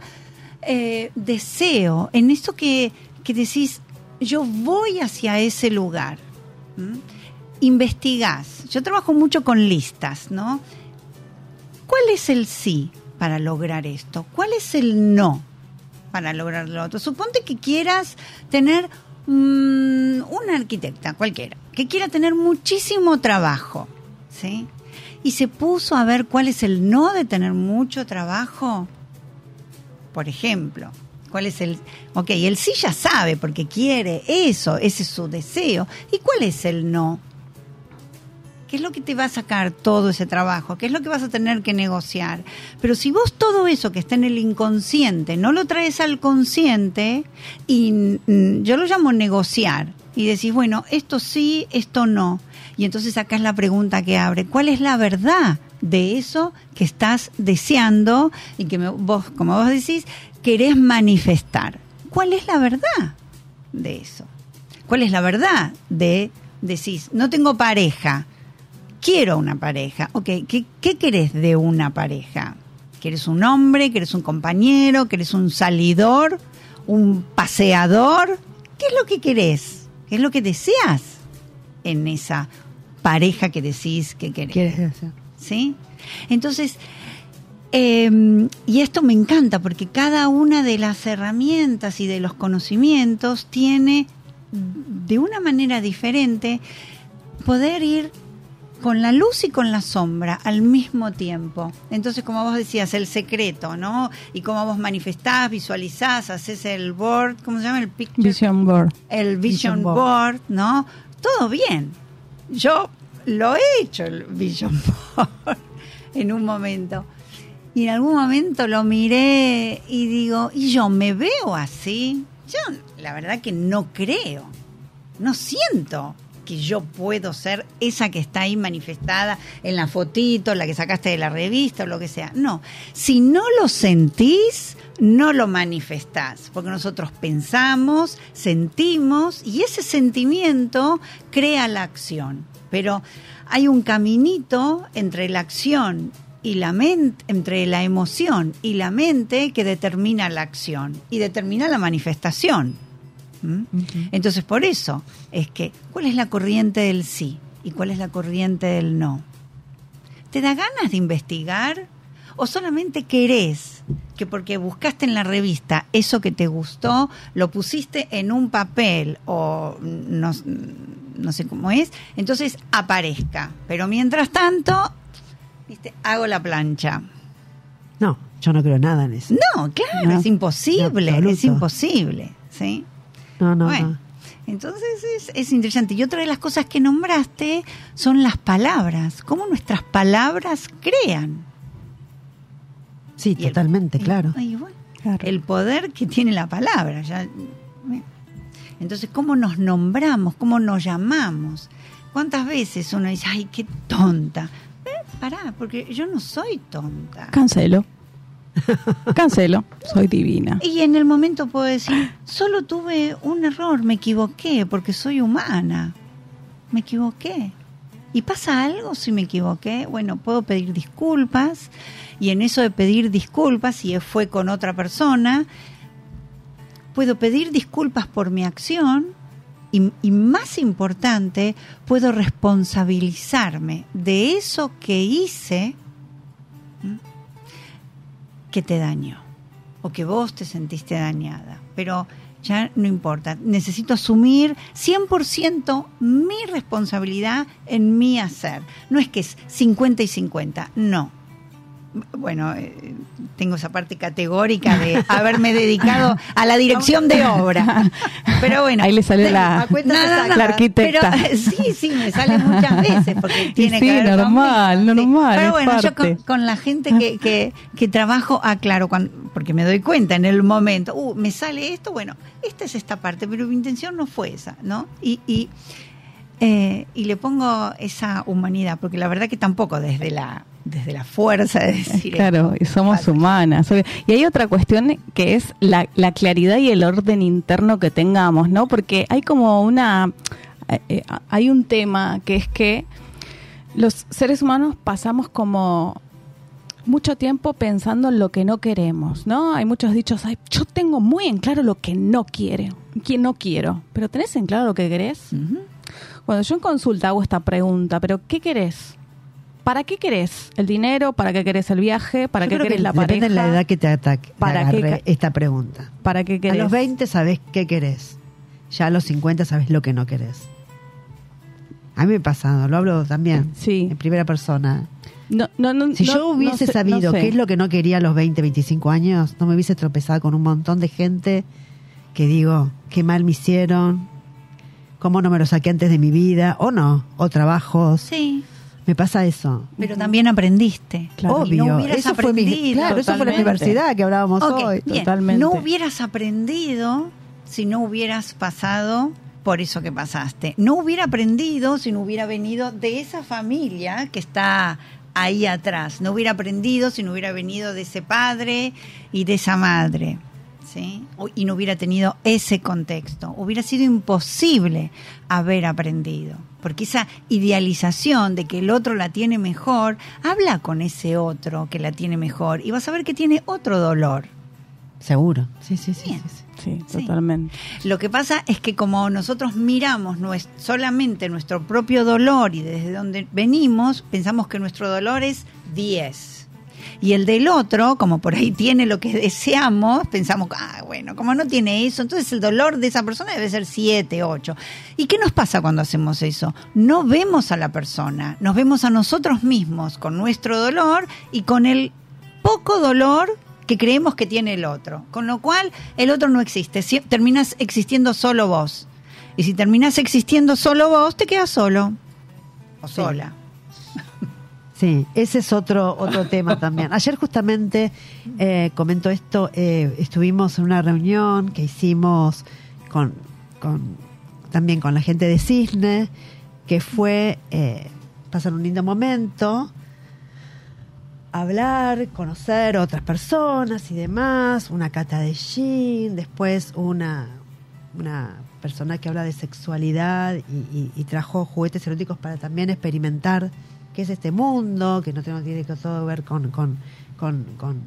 eh, deseo, en esto que, que decís, yo voy hacia ese lugar, ¿m? Investigás. Yo trabajo mucho con listas, ¿no? ¿Cuál es el sí para lograr esto? ¿Cuál es el no para lograr lo otro? Suponte que quieras tener mm, una arquitecta, cualquiera, que quiera tener muchísimo trabajo, ¿sí? Y se puso a ver cuál es el no de tener mucho trabajo. Por ejemplo, cuál es el... Ok, el sí ya sabe porque quiere eso, ese es su deseo. ¿Y cuál es el no? ¿Qué es lo que te va a sacar todo ese trabajo? ¿Qué es lo que vas a tener que negociar? Pero si vos todo eso que está en el inconsciente no lo traes al consciente, y mm, yo lo llamo negociar, y decís, bueno, esto sí, esto no. Y entonces acá es la pregunta que abre, ¿cuál es la verdad de eso que estás deseando y que vos, como vos decís, querés manifestar? ¿Cuál es la verdad de eso? ¿Cuál es la verdad de decís, no tengo pareja? Quiero una pareja. Ok, ¿qué, qué querés de una pareja? ¿Querés un hombre? ¿Querés un compañero? ¿Querés un salidor? ¿Un paseador? ¿Qué es lo que querés? ¿Qué es lo que deseas en esa pareja que decís que querés? ¿Quieres? ¿sí? Entonces, eh, y esto me encanta porque cada una de las herramientas y de los conocimientos tiene de una manera diferente poder ir con la luz y con la sombra al mismo tiempo. Entonces, como vos decías, el secreto, ¿no? Y cómo vos manifestás, visualizás, haces el board, ¿cómo se llama? El picture Vision board. el vision, Vision board. board. ¿no? Todo bien. Yo lo he hecho el vision board en un momento. Y en algún momento lo miré y digo, ¿y yo me veo así? Yo la verdad que no creo. No siento que yo puedo ser esa que está ahí manifestada en la fotito, la que sacaste de la revista o lo que sea. No, si no lo sentís, no lo manifestás, porque nosotros pensamos, sentimos y ese sentimiento crea la acción. Pero hay un caminito entre la acción y la mente, entre la emoción y la mente que determina la acción y determina la manifestación. ¿Mm? Entonces, por eso es que, ¿cuál es la corriente del sí y cuál es la corriente del no? ¿Te da ganas de investigar? ¿O solamente querés que porque buscaste en la revista eso que te gustó, lo pusiste en un papel o no, no sé cómo es, entonces aparezca? Pero mientras tanto, ¿viste? hago la plancha. No, yo no creo nada en eso. No, claro, No, es imposible, es imposible, ¿sí? No, no, bueno, no. entonces es, es interesante. Y otra de las cosas que nombraste son las palabras, cómo nuestras palabras crean. Sí, Y totalmente, claro. y bueno, Claro. El poder que tiene la palabra. ya-. Entonces, ¿cómo nos nombramos? ¿Cómo nos llamamos? ¿Cuántas veces uno dice, ay, qué tonta? Eh, pará, porque yo no soy tonta. Cancelo. Cancelo. Soy divina. Y en el momento puedo decir, solo tuve un error, me equivoqué, porque soy humana. Me equivoqué. ¿Y pasa algo si me equivoqué? Bueno, puedo pedir disculpas y en eso de pedir disculpas, si fue con otra persona, puedo pedir disculpas por mi acción y, más importante, puedo responsabilizarme de eso que hice. Que te dañó o que vos te sentiste dañada. Pero ya no importa, necesito asumir 100% mi responsabilidad en mi hacer. No es que es 50 y 50, no. Bueno, eh, tengo esa parte categórica de haberme dedicado a la dirección de obra. Pero bueno, Ahí le salió de- la- a cuenta No, de no, sacar. no. la arquitecta. Pero, sí, sí, me sale muchas veces porque tiene sí, que ver normal, conmigo, sí. normal, Pero bueno, yo con, con la gente que, que, que trabajo, ah, claro, cuando, porque me doy cuenta en el momento, uh, me sale esto, bueno, esta es esta parte, pero mi intención no fue esa, ¿no? Y, y, eh, y le pongo esa humanidad, porque la verdad que tampoco desde la desde la fuerza de decir Claro, y somos humanas. Y hay otra cuestión que es la, la claridad y el orden interno que tengamos, ¿no? Porque hay como una... eh, eh, hay un tema que es que los seres humanos pasamos como mucho tiempo pensando en lo que no queremos, ¿no? Hay muchos dichos, "Ay, yo tengo muy en claro lo que no quiero, que no quiero, pero ¿tenés en claro lo que querés? Cuando yo en consulta hago esta pregunta, ¿pero qué querés? ¿Para qué querés el dinero? ¿Para qué querés el viaje? ¿Para Yo qué creo querés que la depende pareja? de la edad que te ataque. ¿Para qué agarre esta pregunta. ¿Para qué A querés? los 20 sabes qué querés. Ya a los 50 sabes lo que no querés. A mí me ha pasado, lo hablo también Sí. en primera persona. No, no, no, Si yo hubiese no sé- sabido no sé. qué es lo que no quería a los 20, 25 años, no me hubiese tropezado con un montón de gente que digo, qué mal me hicieron, cómo no me lo saqué antes de mi vida, o no, o trabajos. Sí, Me pasa eso. pero también aprendiste. Claro. No Obvio, hubieras eso fue mi, claro, eso fue la universidad que hablábamos hoy. bien. totalmente. No hubieras aprendido si no hubieras pasado por eso que pasaste. No hubiera aprendido si no hubiera venido de esa familia que está ahí atrás. No hubiera aprendido si no hubiera venido de ese padre y de esa madre. ¿Sí? O- y no hubiera tenido ese contexto. Hubiera sido imposible haber aprendido. Porque esa idealización de que el otro la tiene mejor, habla con ese otro que la tiene mejor y vas a ver que tiene otro dolor. Seguro. Sí, sí, sí. Bien. sí, sí. Sí, Sí. totalmente. Lo que pasa es que como nosotros miramos nues- solamente nuestro propio dolor y desde donde venimos, pensamos que nuestro dolor es 10. Y el del otro, como por ahí tiene lo que deseamos, pensamos, ah, bueno, como no tiene eso, entonces el dolor de esa persona debe ser 7, 8. ¿Y qué nos pasa cuando hacemos eso? No vemos a la persona, nos vemos a nosotros mismos con nuestro dolor y con el poco dolor que creemos que tiene el otro. Con lo cual, el otro no existe. Si- terminas existiendo solo vos. Y si terminas existiendo solo vos, te quedas solo. O Sí. sola. Sí, ese es otro otro tema también. Ayer justamente eh, comentó esto, eh, estuvimos en una reunión que hicimos con, con también con la gente de Cisne, que fue eh, pasar un lindo momento, hablar, conocer otras personas y demás, una cata de gin, después una, una persona que habla de sexualidad y, y- y trajo juguetes eróticos para también experimentar qué es este mundo, que no tiene, que todo ver con, con, con, con-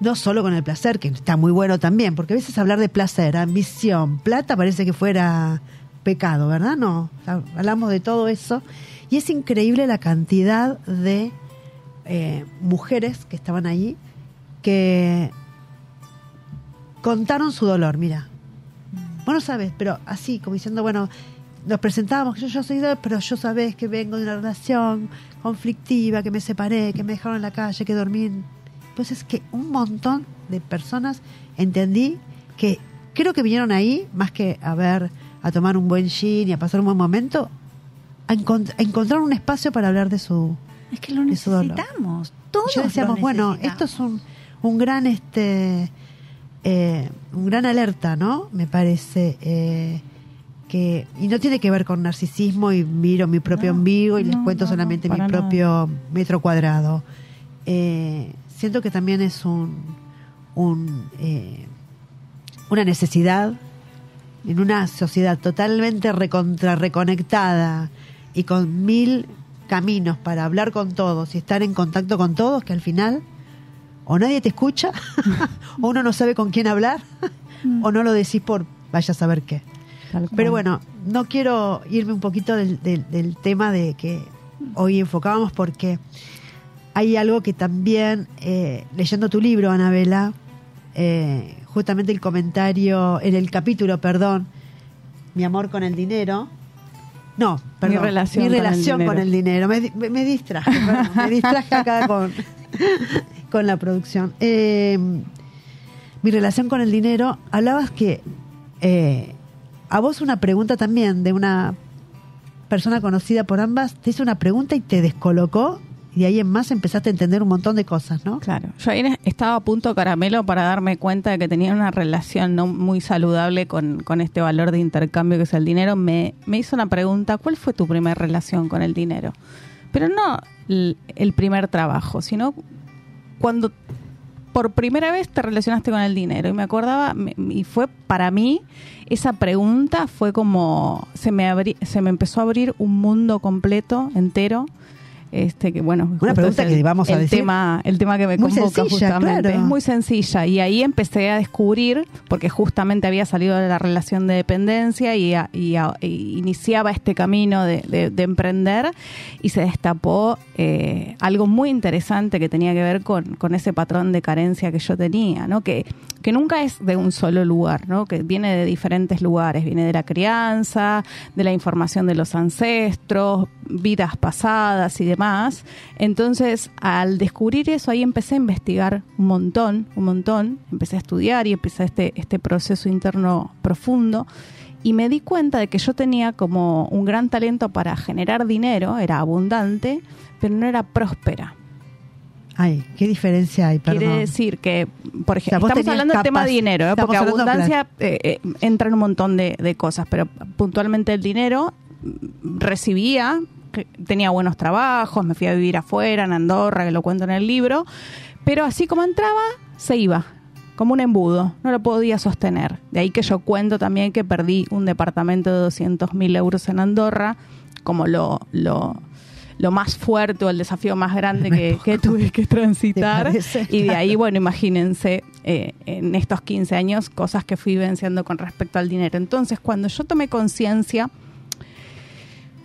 no solo con el placer, que está muy bueno también, porque a veces hablar de placer, ambición, plata parece que fuera pecado, ¿verdad? No, hablamos de todo eso y es increíble la cantidad de eh, mujeres que estaban allí que contaron su dolor, mira. Vos no sabes, pero así, como diciendo, bueno, nos presentábamos, yo, yo soy de, pero yo sabés que vengo de una relación conflictiva, que me separé, que me dejaron en la calle, que dormí. en- Pues es que un montón de personas entendí que creo que vinieron ahí, más que a ver, a tomar un buen gin y a pasar un buen momento, a, encont- a encontrar un espacio para hablar de su, Es que lo necesitamos. Todos yo decíamos, lo bueno, esto es un, un gran este eh, un gran alerta, ¿no? Me parece eh, que y no tiene que ver con narcisismo y miro mi propio No, ombligo y les cuento no, solamente mi nada. propio metro cuadrado. Eh, siento que también es un, un eh, una necesidad en una sociedad totalmente recontra reconectada y con mil caminos para hablar con todos y estar en contacto con todos que al final o nadie te escucha o uno no sabe con quién hablar o no lo decís por vaya a saber qué. Pero bueno, no quiero irme un poquito del, del- del tema de que hoy enfocábamos porque hay algo que también, eh, leyendo tu libro, Anabela, eh, justamente el comentario, en el capítulo, perdón, mi amor con el dinero. No, perdón. relación mi con el relación dinero. con el dinero. Me, di- me- me distraje, perdón, me distraje acá con, con la producción. Eh, mi relación con el dinero, hablabas que eh, a vos una pregunta también de una persona conocida por ambas, te hizo una pregunta y te descolocó y de ahí en más empezaste a entender un montón de cosas, ¿no? Claro, yo ahí estaba a punto caramelo para darme cuenta de que tenía una relación no muy saludable con, con este valor de intercambio que es el dinero. Me, me hizo una pregunta, ¿cuál fue tu primera relación con el dinero? Pero no el, el primer trabajo, sino cuando por primera vez te relacionaste con el dinero. Y me acordaba, y fue para mí, esa pregunta fue como, se me, abrí- se me empezó a abrir un mundo completo, entero. Este que bueno, justo pregunta el, que vamos a el decir. tema, el tema que me Muy convoca sencilla, justamente. claro. Es muy sencilla y ahí empecé a descubrir, porque justamente había salido de la relación de dependencia y, a- y a- y iniciaba este camino de, de- de emprender y se destapó eh, algo muy interesante que tenía que ver con, con ese patrón de carencia que yo tenía, ¿no? que, que nunca es de un solo lugar, ¿no? que viene de diferentes lugares, viene de la crianza, de la información de los ancestros, vidas pasadas y demás. Entonces, al descubrir eso, ahí empecé a investigar un montón, un montón, empecé a estudiar y empecé este, este proceso interno profundo. Y me di cuenta de que yo tenía como un gran talento para generar dinero, era abundante, pero no era próspera. Ay, ¿qué diferencia hay? Perdón. Quiere decir que, por ejemplo, estamos hablando del tema capas- de dinero, ¿eh? porque abundancia eh, eh, entra en un montón de, de cosas, pero puntualmente el dinero mm, recibía, tenía buenos trabajos, me fui a vivir afuera, en Andorra, que lo cuento en el libro, pero así como entraba, se iba. como un embudo, no lo podía sostener. De ahí que yo cuento también que perdí un departamento de 200 mil euros en Andorra, como lo, lo, lo más fuerte o el desafío más grande que, que tuve que transitar. Y de ahí, bueno, imagínense eh, en estos 15 años cosas que fui venciendo con respecto al dinero. Entonces, cuando yo tomé conciencia,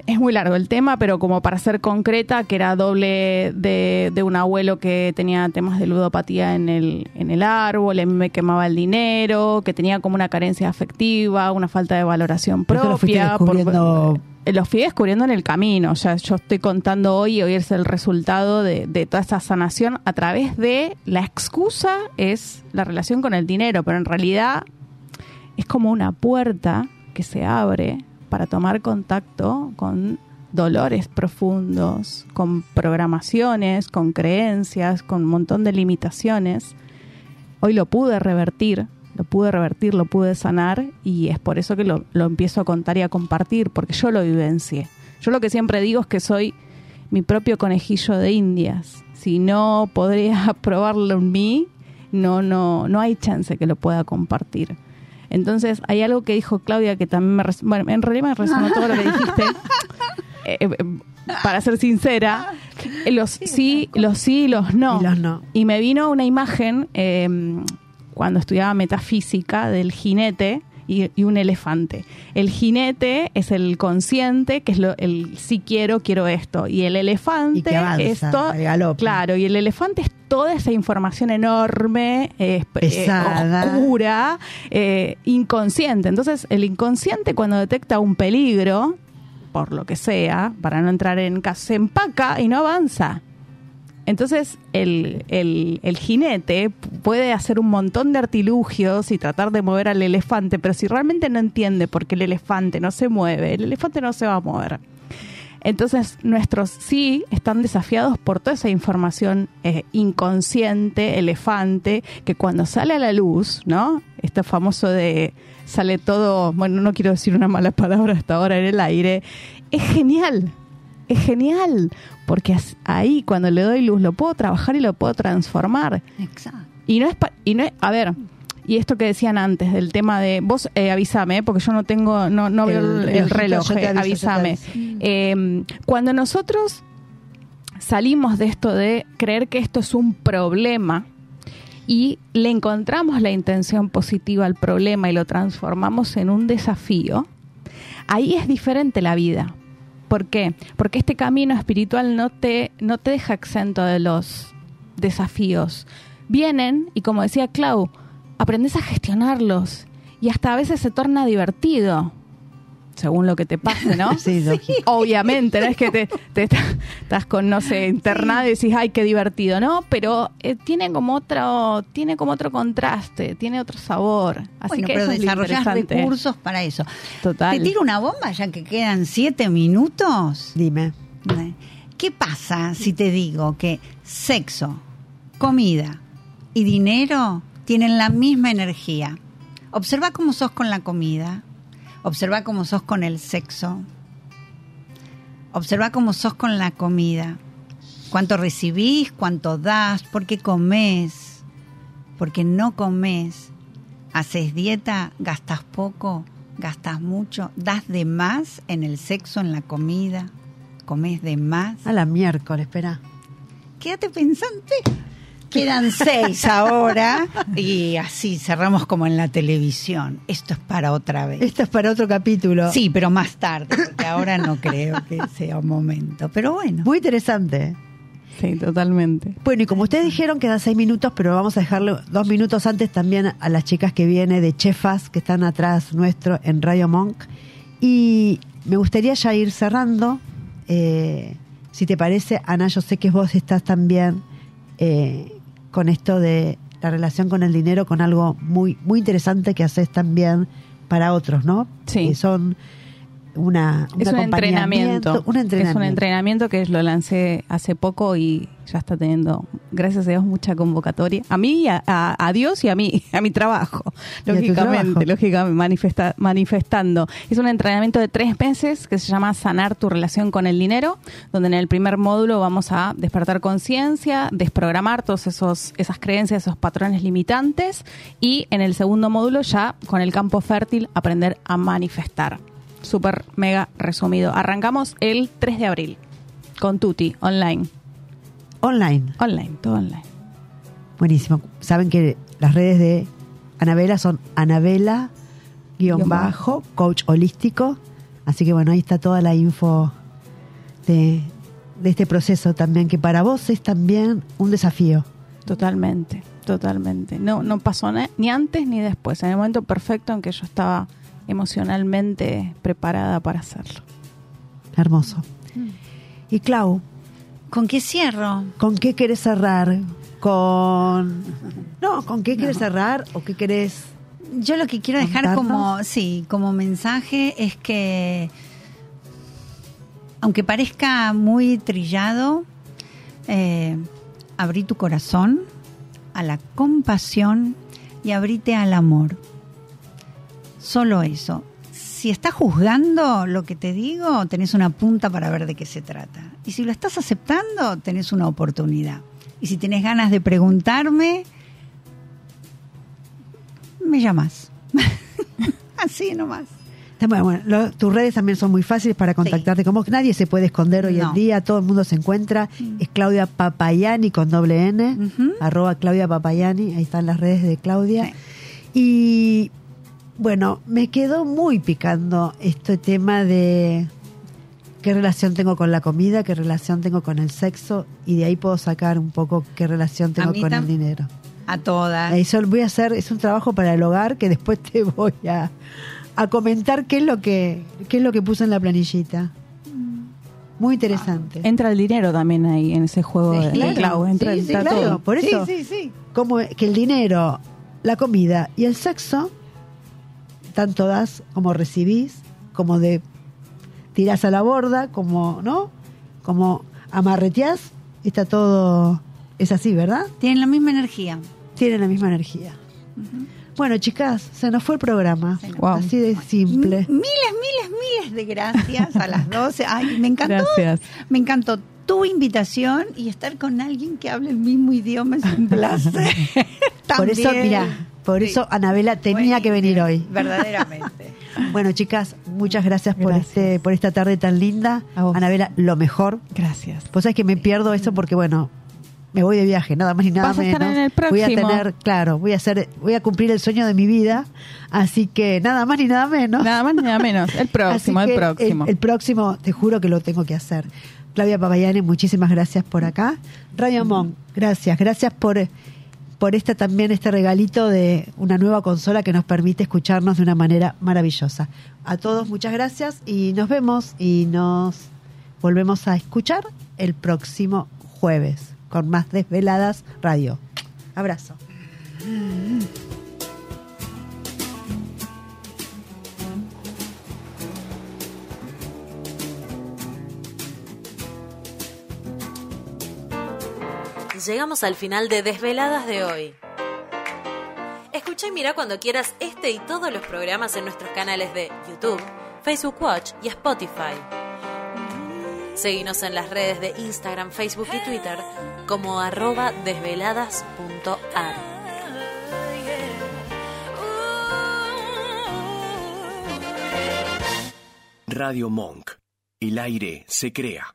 es muy largo el tema, pero como para ser concreta, que era doble de, de un abuelo que tenía temas de ludopatía en el, en el árbol, a mí me quemaba el dinero, que tenía como una carencia afectiva, una falta de valoración Esto lo propia. por- descubriendo- eh, lo fui descubriendo en el camino. O sea, yo estoy contando hoy y hoy es el resultado de, de toda esa sanación a través de la excusa es la relación con el dinero, pero en realidad es como una puerta que se abre para tomar contacto con dolores profundos, con programaciones, con creencias, con un montón de limitaciones. Hoy lo pude revertir, lo pude revertir, lo pude sanar y es por eso que lo, lo empiezo a contar y a compartir, porque yo lo vivencié. Yo lo que siempre digo es que soy mi propio conejillo de indias. Si no podría probarlo en mí, no, no, no hay chance que lo pueda compartir. Entonces, hay algo que dijo Claudia que también me... Bueno, en realidad me resonó todo lo que dijiste. Eh, eh, para ser sincera, los sí, los sí y los no. Y los no. Y me vino una imagen eh, cuando estudiaba metafísica del jinete y, y un elefante. El jinete es el consciente, que es lo, el sí quiero, quiero esto. Y el elefante Y que avanza, es to- el galope. Claro, y el elefante es toda esa información enorme, eh, eh, Pesada. oscura, eh, inconsciente. Entonces, el inconsciente cuando detecta un peligro, por lo que sea, para no entrar en caso, se empaca y no avanza. Entonces, el, el, el jinete puede hacer un montón de artilugios y tratar de mover al elefante, pero si realmente no entiende por qué el elefante no se mueve, el elefante no se va a mover. Entonces, nuestros sí están desafiados por toda esa información eh, inconsciente, elefante, que cuando sale a la luz, ¿no? Este famoso de sale todo, bueno, no quiero decir una mala palabra hasta ahora en el aire, es genial, es genial, porque ahí cuando le doy luz lo puedo trabajar y lo puedo transformar. Exacto. Y no es, pa- y no es- a ver, y esto que decían antes del tema de, vos eh, avísame, eh, porque yo no tengo, no, no veo El el, el relojito, reloj, eh, aviso, avísame. cuando nosotros salimos de esto de creer que esto es un problema y le encontramos la intención positiva al problema y lo transformamos en un desafío, ahí es diferente la vida. ¿Por qué? Porque este camino espiritual no te, no te deja exento de los desafíos. Vienen y como decía Clau, aprendes a gestionarlos y hasta a veces se torna divertido, según lo que te pase, ¿no? Sí, lógico. Obviamente, no es que te, te estás- estás con, no sé, internado y decís, ay, qué divertido, ¿no? Pero eh, tiene como otro, tiene como otro contraste, tiene otro sabor. Así bueno, que pero interesante. recursos para eso. Total. ¿Te tiro una bomba ya que quedan siete minutos? Dime. ¿Qué pasa si te digo que sexo, comida y dinero tienen la misma energía? Observa cómo sos con la comida, observa cómo sos con el sexo, observa cómo sos con la comida. Cuánto recibís, cuánto das, por qué comes, porque no comes. Haces dieta, gastas poco, gastas mucho, das de más en el sexo, en la comida, comes de más. A la miércoles, espera. Quédate pensante. Quedan seis ahora y así cerramos como en la televisión. Esto es para otra vez. Esto es para otro capítulo. Sí, pero más tarde, porque ahora no creo que sea un momento. Pero bueno. Muy interesante. Sí, totalmente. Bueno, y como ustedes dijeron, quedan seis minutos, pero vamos a dejarle dos minutos antes también a las chicas que vienen de Chefas, que están atrás nuestro en Radio Monk. Y me gustaría ya ir cerrando. Eh, si te parece, Ana, yo sé que vos estás también eh, con esto de la relación con el dinero, con algo muy, muy interesante que haces también para otros, ¿no? Sí. Que son una, Es un entrenamiento. Un entrenamiento. Es un entrenamiento que lo lancé hace poco y, ya está teniendo, gracias a Dios, mucha convocatoria. A mí, a, a- a Dios y a mí, a mi trabajo, lógicamente, trabajo. lógicamente, manifesta- manifestando. Es un entrenamiento de tres meses que se llama Sanar tu relación con el dinero, donde en el primer módulo vamos a despertar conciencia, desprogramar todos esos esas creencias, esos patrones limitantes y en el segundo módulo ya con el campo fértil aprender a manifestar. Súper mega resumido. Arrancamos el 3 de abril con Tuti online. Online. Online, todo online. Buenísimo. Saben que las redes de Anabela son Anabela guion bajo, coach holístico. Así que bueno, ahí está toda la info de, de este proceso también, que para vos es también un desafío. Totalmente, totalmente. No, no pasó ni antes ni después. En el momento perfecto en que yo estaba emocionalmente preparada para hacerlo. Hermoso. Y Clau, ¿Con qué cierro? ¿con qué querés cerrar? Con... No, ¿con qué querés cerrar o qué querés... Yo lo que quiero dejar ¿Contarnos? como, sí, como mensaje es que, aunque parezca muy trillado, eh, abrí tu corazón a la compasión y abrite al amor. Solo eso. Si estás juzgando lo que te digo, tenés una punta para ver de qué se trata. Y si lo estás aceptando, tenés una oportunidad. Y si tenés ganas de preguntarme, me llamas. Así nomás. Bueno, bueno, lo- tus redes también son muy fáciles para contactarte. Como nadie se puede esconder hoy en día, todo el mundo se encuentra. Es Claudia Papayani con doble N, arroba Claudia Papayani, ahí están las redes de Claudia. Sí. Y bueno, me quedó muy picando este tema de qué relación tengo con la comida, qué relación tengo con el sexo, y de ahí puedo sacar un poco qué relación tengo con el dinero. A todas. Eso voy a hacer, es un trabajo para el hogar que después te voy a, a comentar qué es lo que qué es lo que puse en la planillita. Muy interesante. Entra el dinero también ahí en ese juego de, de Claro. Clau. Entra, Sí, sí, claro, todo. por eso. Sí, sí, sí. Como que el dinero, la comida y el sexo, tanto das como recibís, como de tirás a la borda, como, ¿no? Como amarreteás, está todo, es así, ¿verdad? Tienen la misma energía. Tienen la misma energía. Bueno, chicas, se nos fue el programa. Wow. Así de simple. M- Miles, miles, miles de gracias a las 12. Ay, me encantó. Gracias. Me encantó tu invitación y estar con alguien que hable el mismo idioma es un placer. Por eso, También. mira, por Sí. eso Anabela tenía que venir hoy. Verdaderamente. Bueno, chicas, muchas gracias, por este por esta tarde tan linda. A vos. Anabela, lo mejor. Gracias. Pues sabes que me pierdo eso porque bueno, me voy de viaje, nada más ni nada Vas a estar menos. en el Voy a próximo. tener, claro, voy a hacer voy a cumplir el sueño de mi vida, así que nada más ni nada menos. Nada más ni nada menos. El próximo, el próximo. El, el próximo, te juro que lo tengo que hacer. Claudia Papayane, muchísimas gracias por acá. Radio Monk, gracias. Gracias por, por este también este regalito de una nueva consola que nos permite escucharnos de una manera maravillosa. A todos muchas gracias y nos vemos y nos volvemos a escuchar el próximo jueves con más Desveladas Radio. Abrazo. Llegamos al final de Desveladas de hoy. Escucha y mira cuando quieras este y todos los programas en nuestros canales de YouTube, Facebook Watch y Spotify. Seguinos en las redes de Instagram, Facebook y Twitter como arroba desveladas.ar. Radio Monk. El aire se crea.